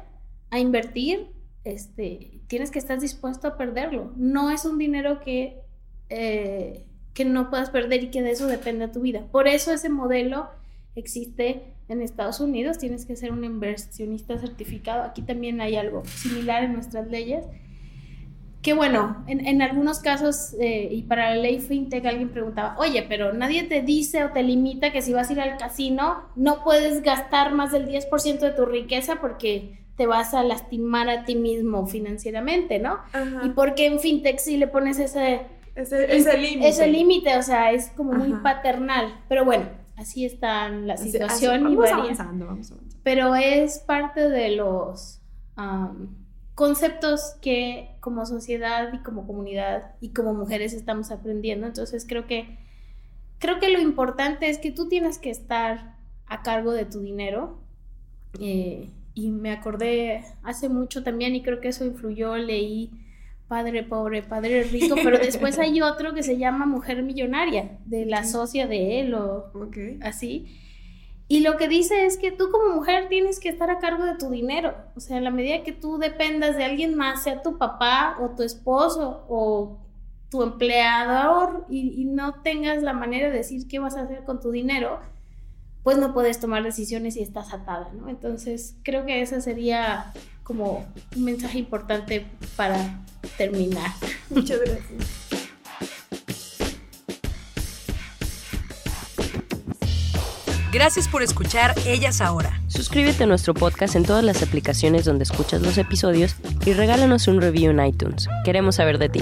a invertir, este, tienes que estar dispuesto a perderlo. No es un dinero que, eh, que no puedas perder y que de eso depende tu vida. Por eso ese modelo existe en Estados Unidos, tienes que ser un inversionista certificado. Aquí también hay algo similar en nuestras leyes que bueno, en, algunos casos, eh, y para la ley FinTech alguien preguntaba, oye, pero nadie te dice o te limita que si vas a ir al casino no puedes gastar más del 10% de tu riqueza porque te vas a lastimar a ti mismo financieramente, ¿no? Y porque en FinTech sí le pones ese... Ese límite. Ese límite, o sea, es como muy paternal. Pero bueno, así está la situación y vamos avanzando, vamos avanzando. Pero es parte de los conceptos que como sociedad y como comunidad y como mujeres estamos aprendiendo. Entonces creo que, creo que lo importante es que tú tienes que estar a cargo de tu dinero. Eh, y me acordé hace mucho también y creo que eso influyó, leí Padre Pobre, Padre Rico, pero después hay otro que se llama Mujer Millonaria, de la socia de él o así. Y lo que dice es que tú como mujer tienes que estar a cargo de tu dinero. O sea, en la medida que tú dependas de alguien más, sea tu papá o tu esposo o tu empleador y, no tengas la manera de decir qué vas a hacer con tu dinero, pues no puedes tomar decisiones y estás atada, ¿no? Entonces, creo que ese sería como un mensaje importante para terminar. Muchas gracias. Gracias por escuchar Ellas Ahora. Suscríbete a nuestro podcast en todas las aplicaciones donde escuchas los episodios y regálanos un review en iTunes. Queremos saber de ti.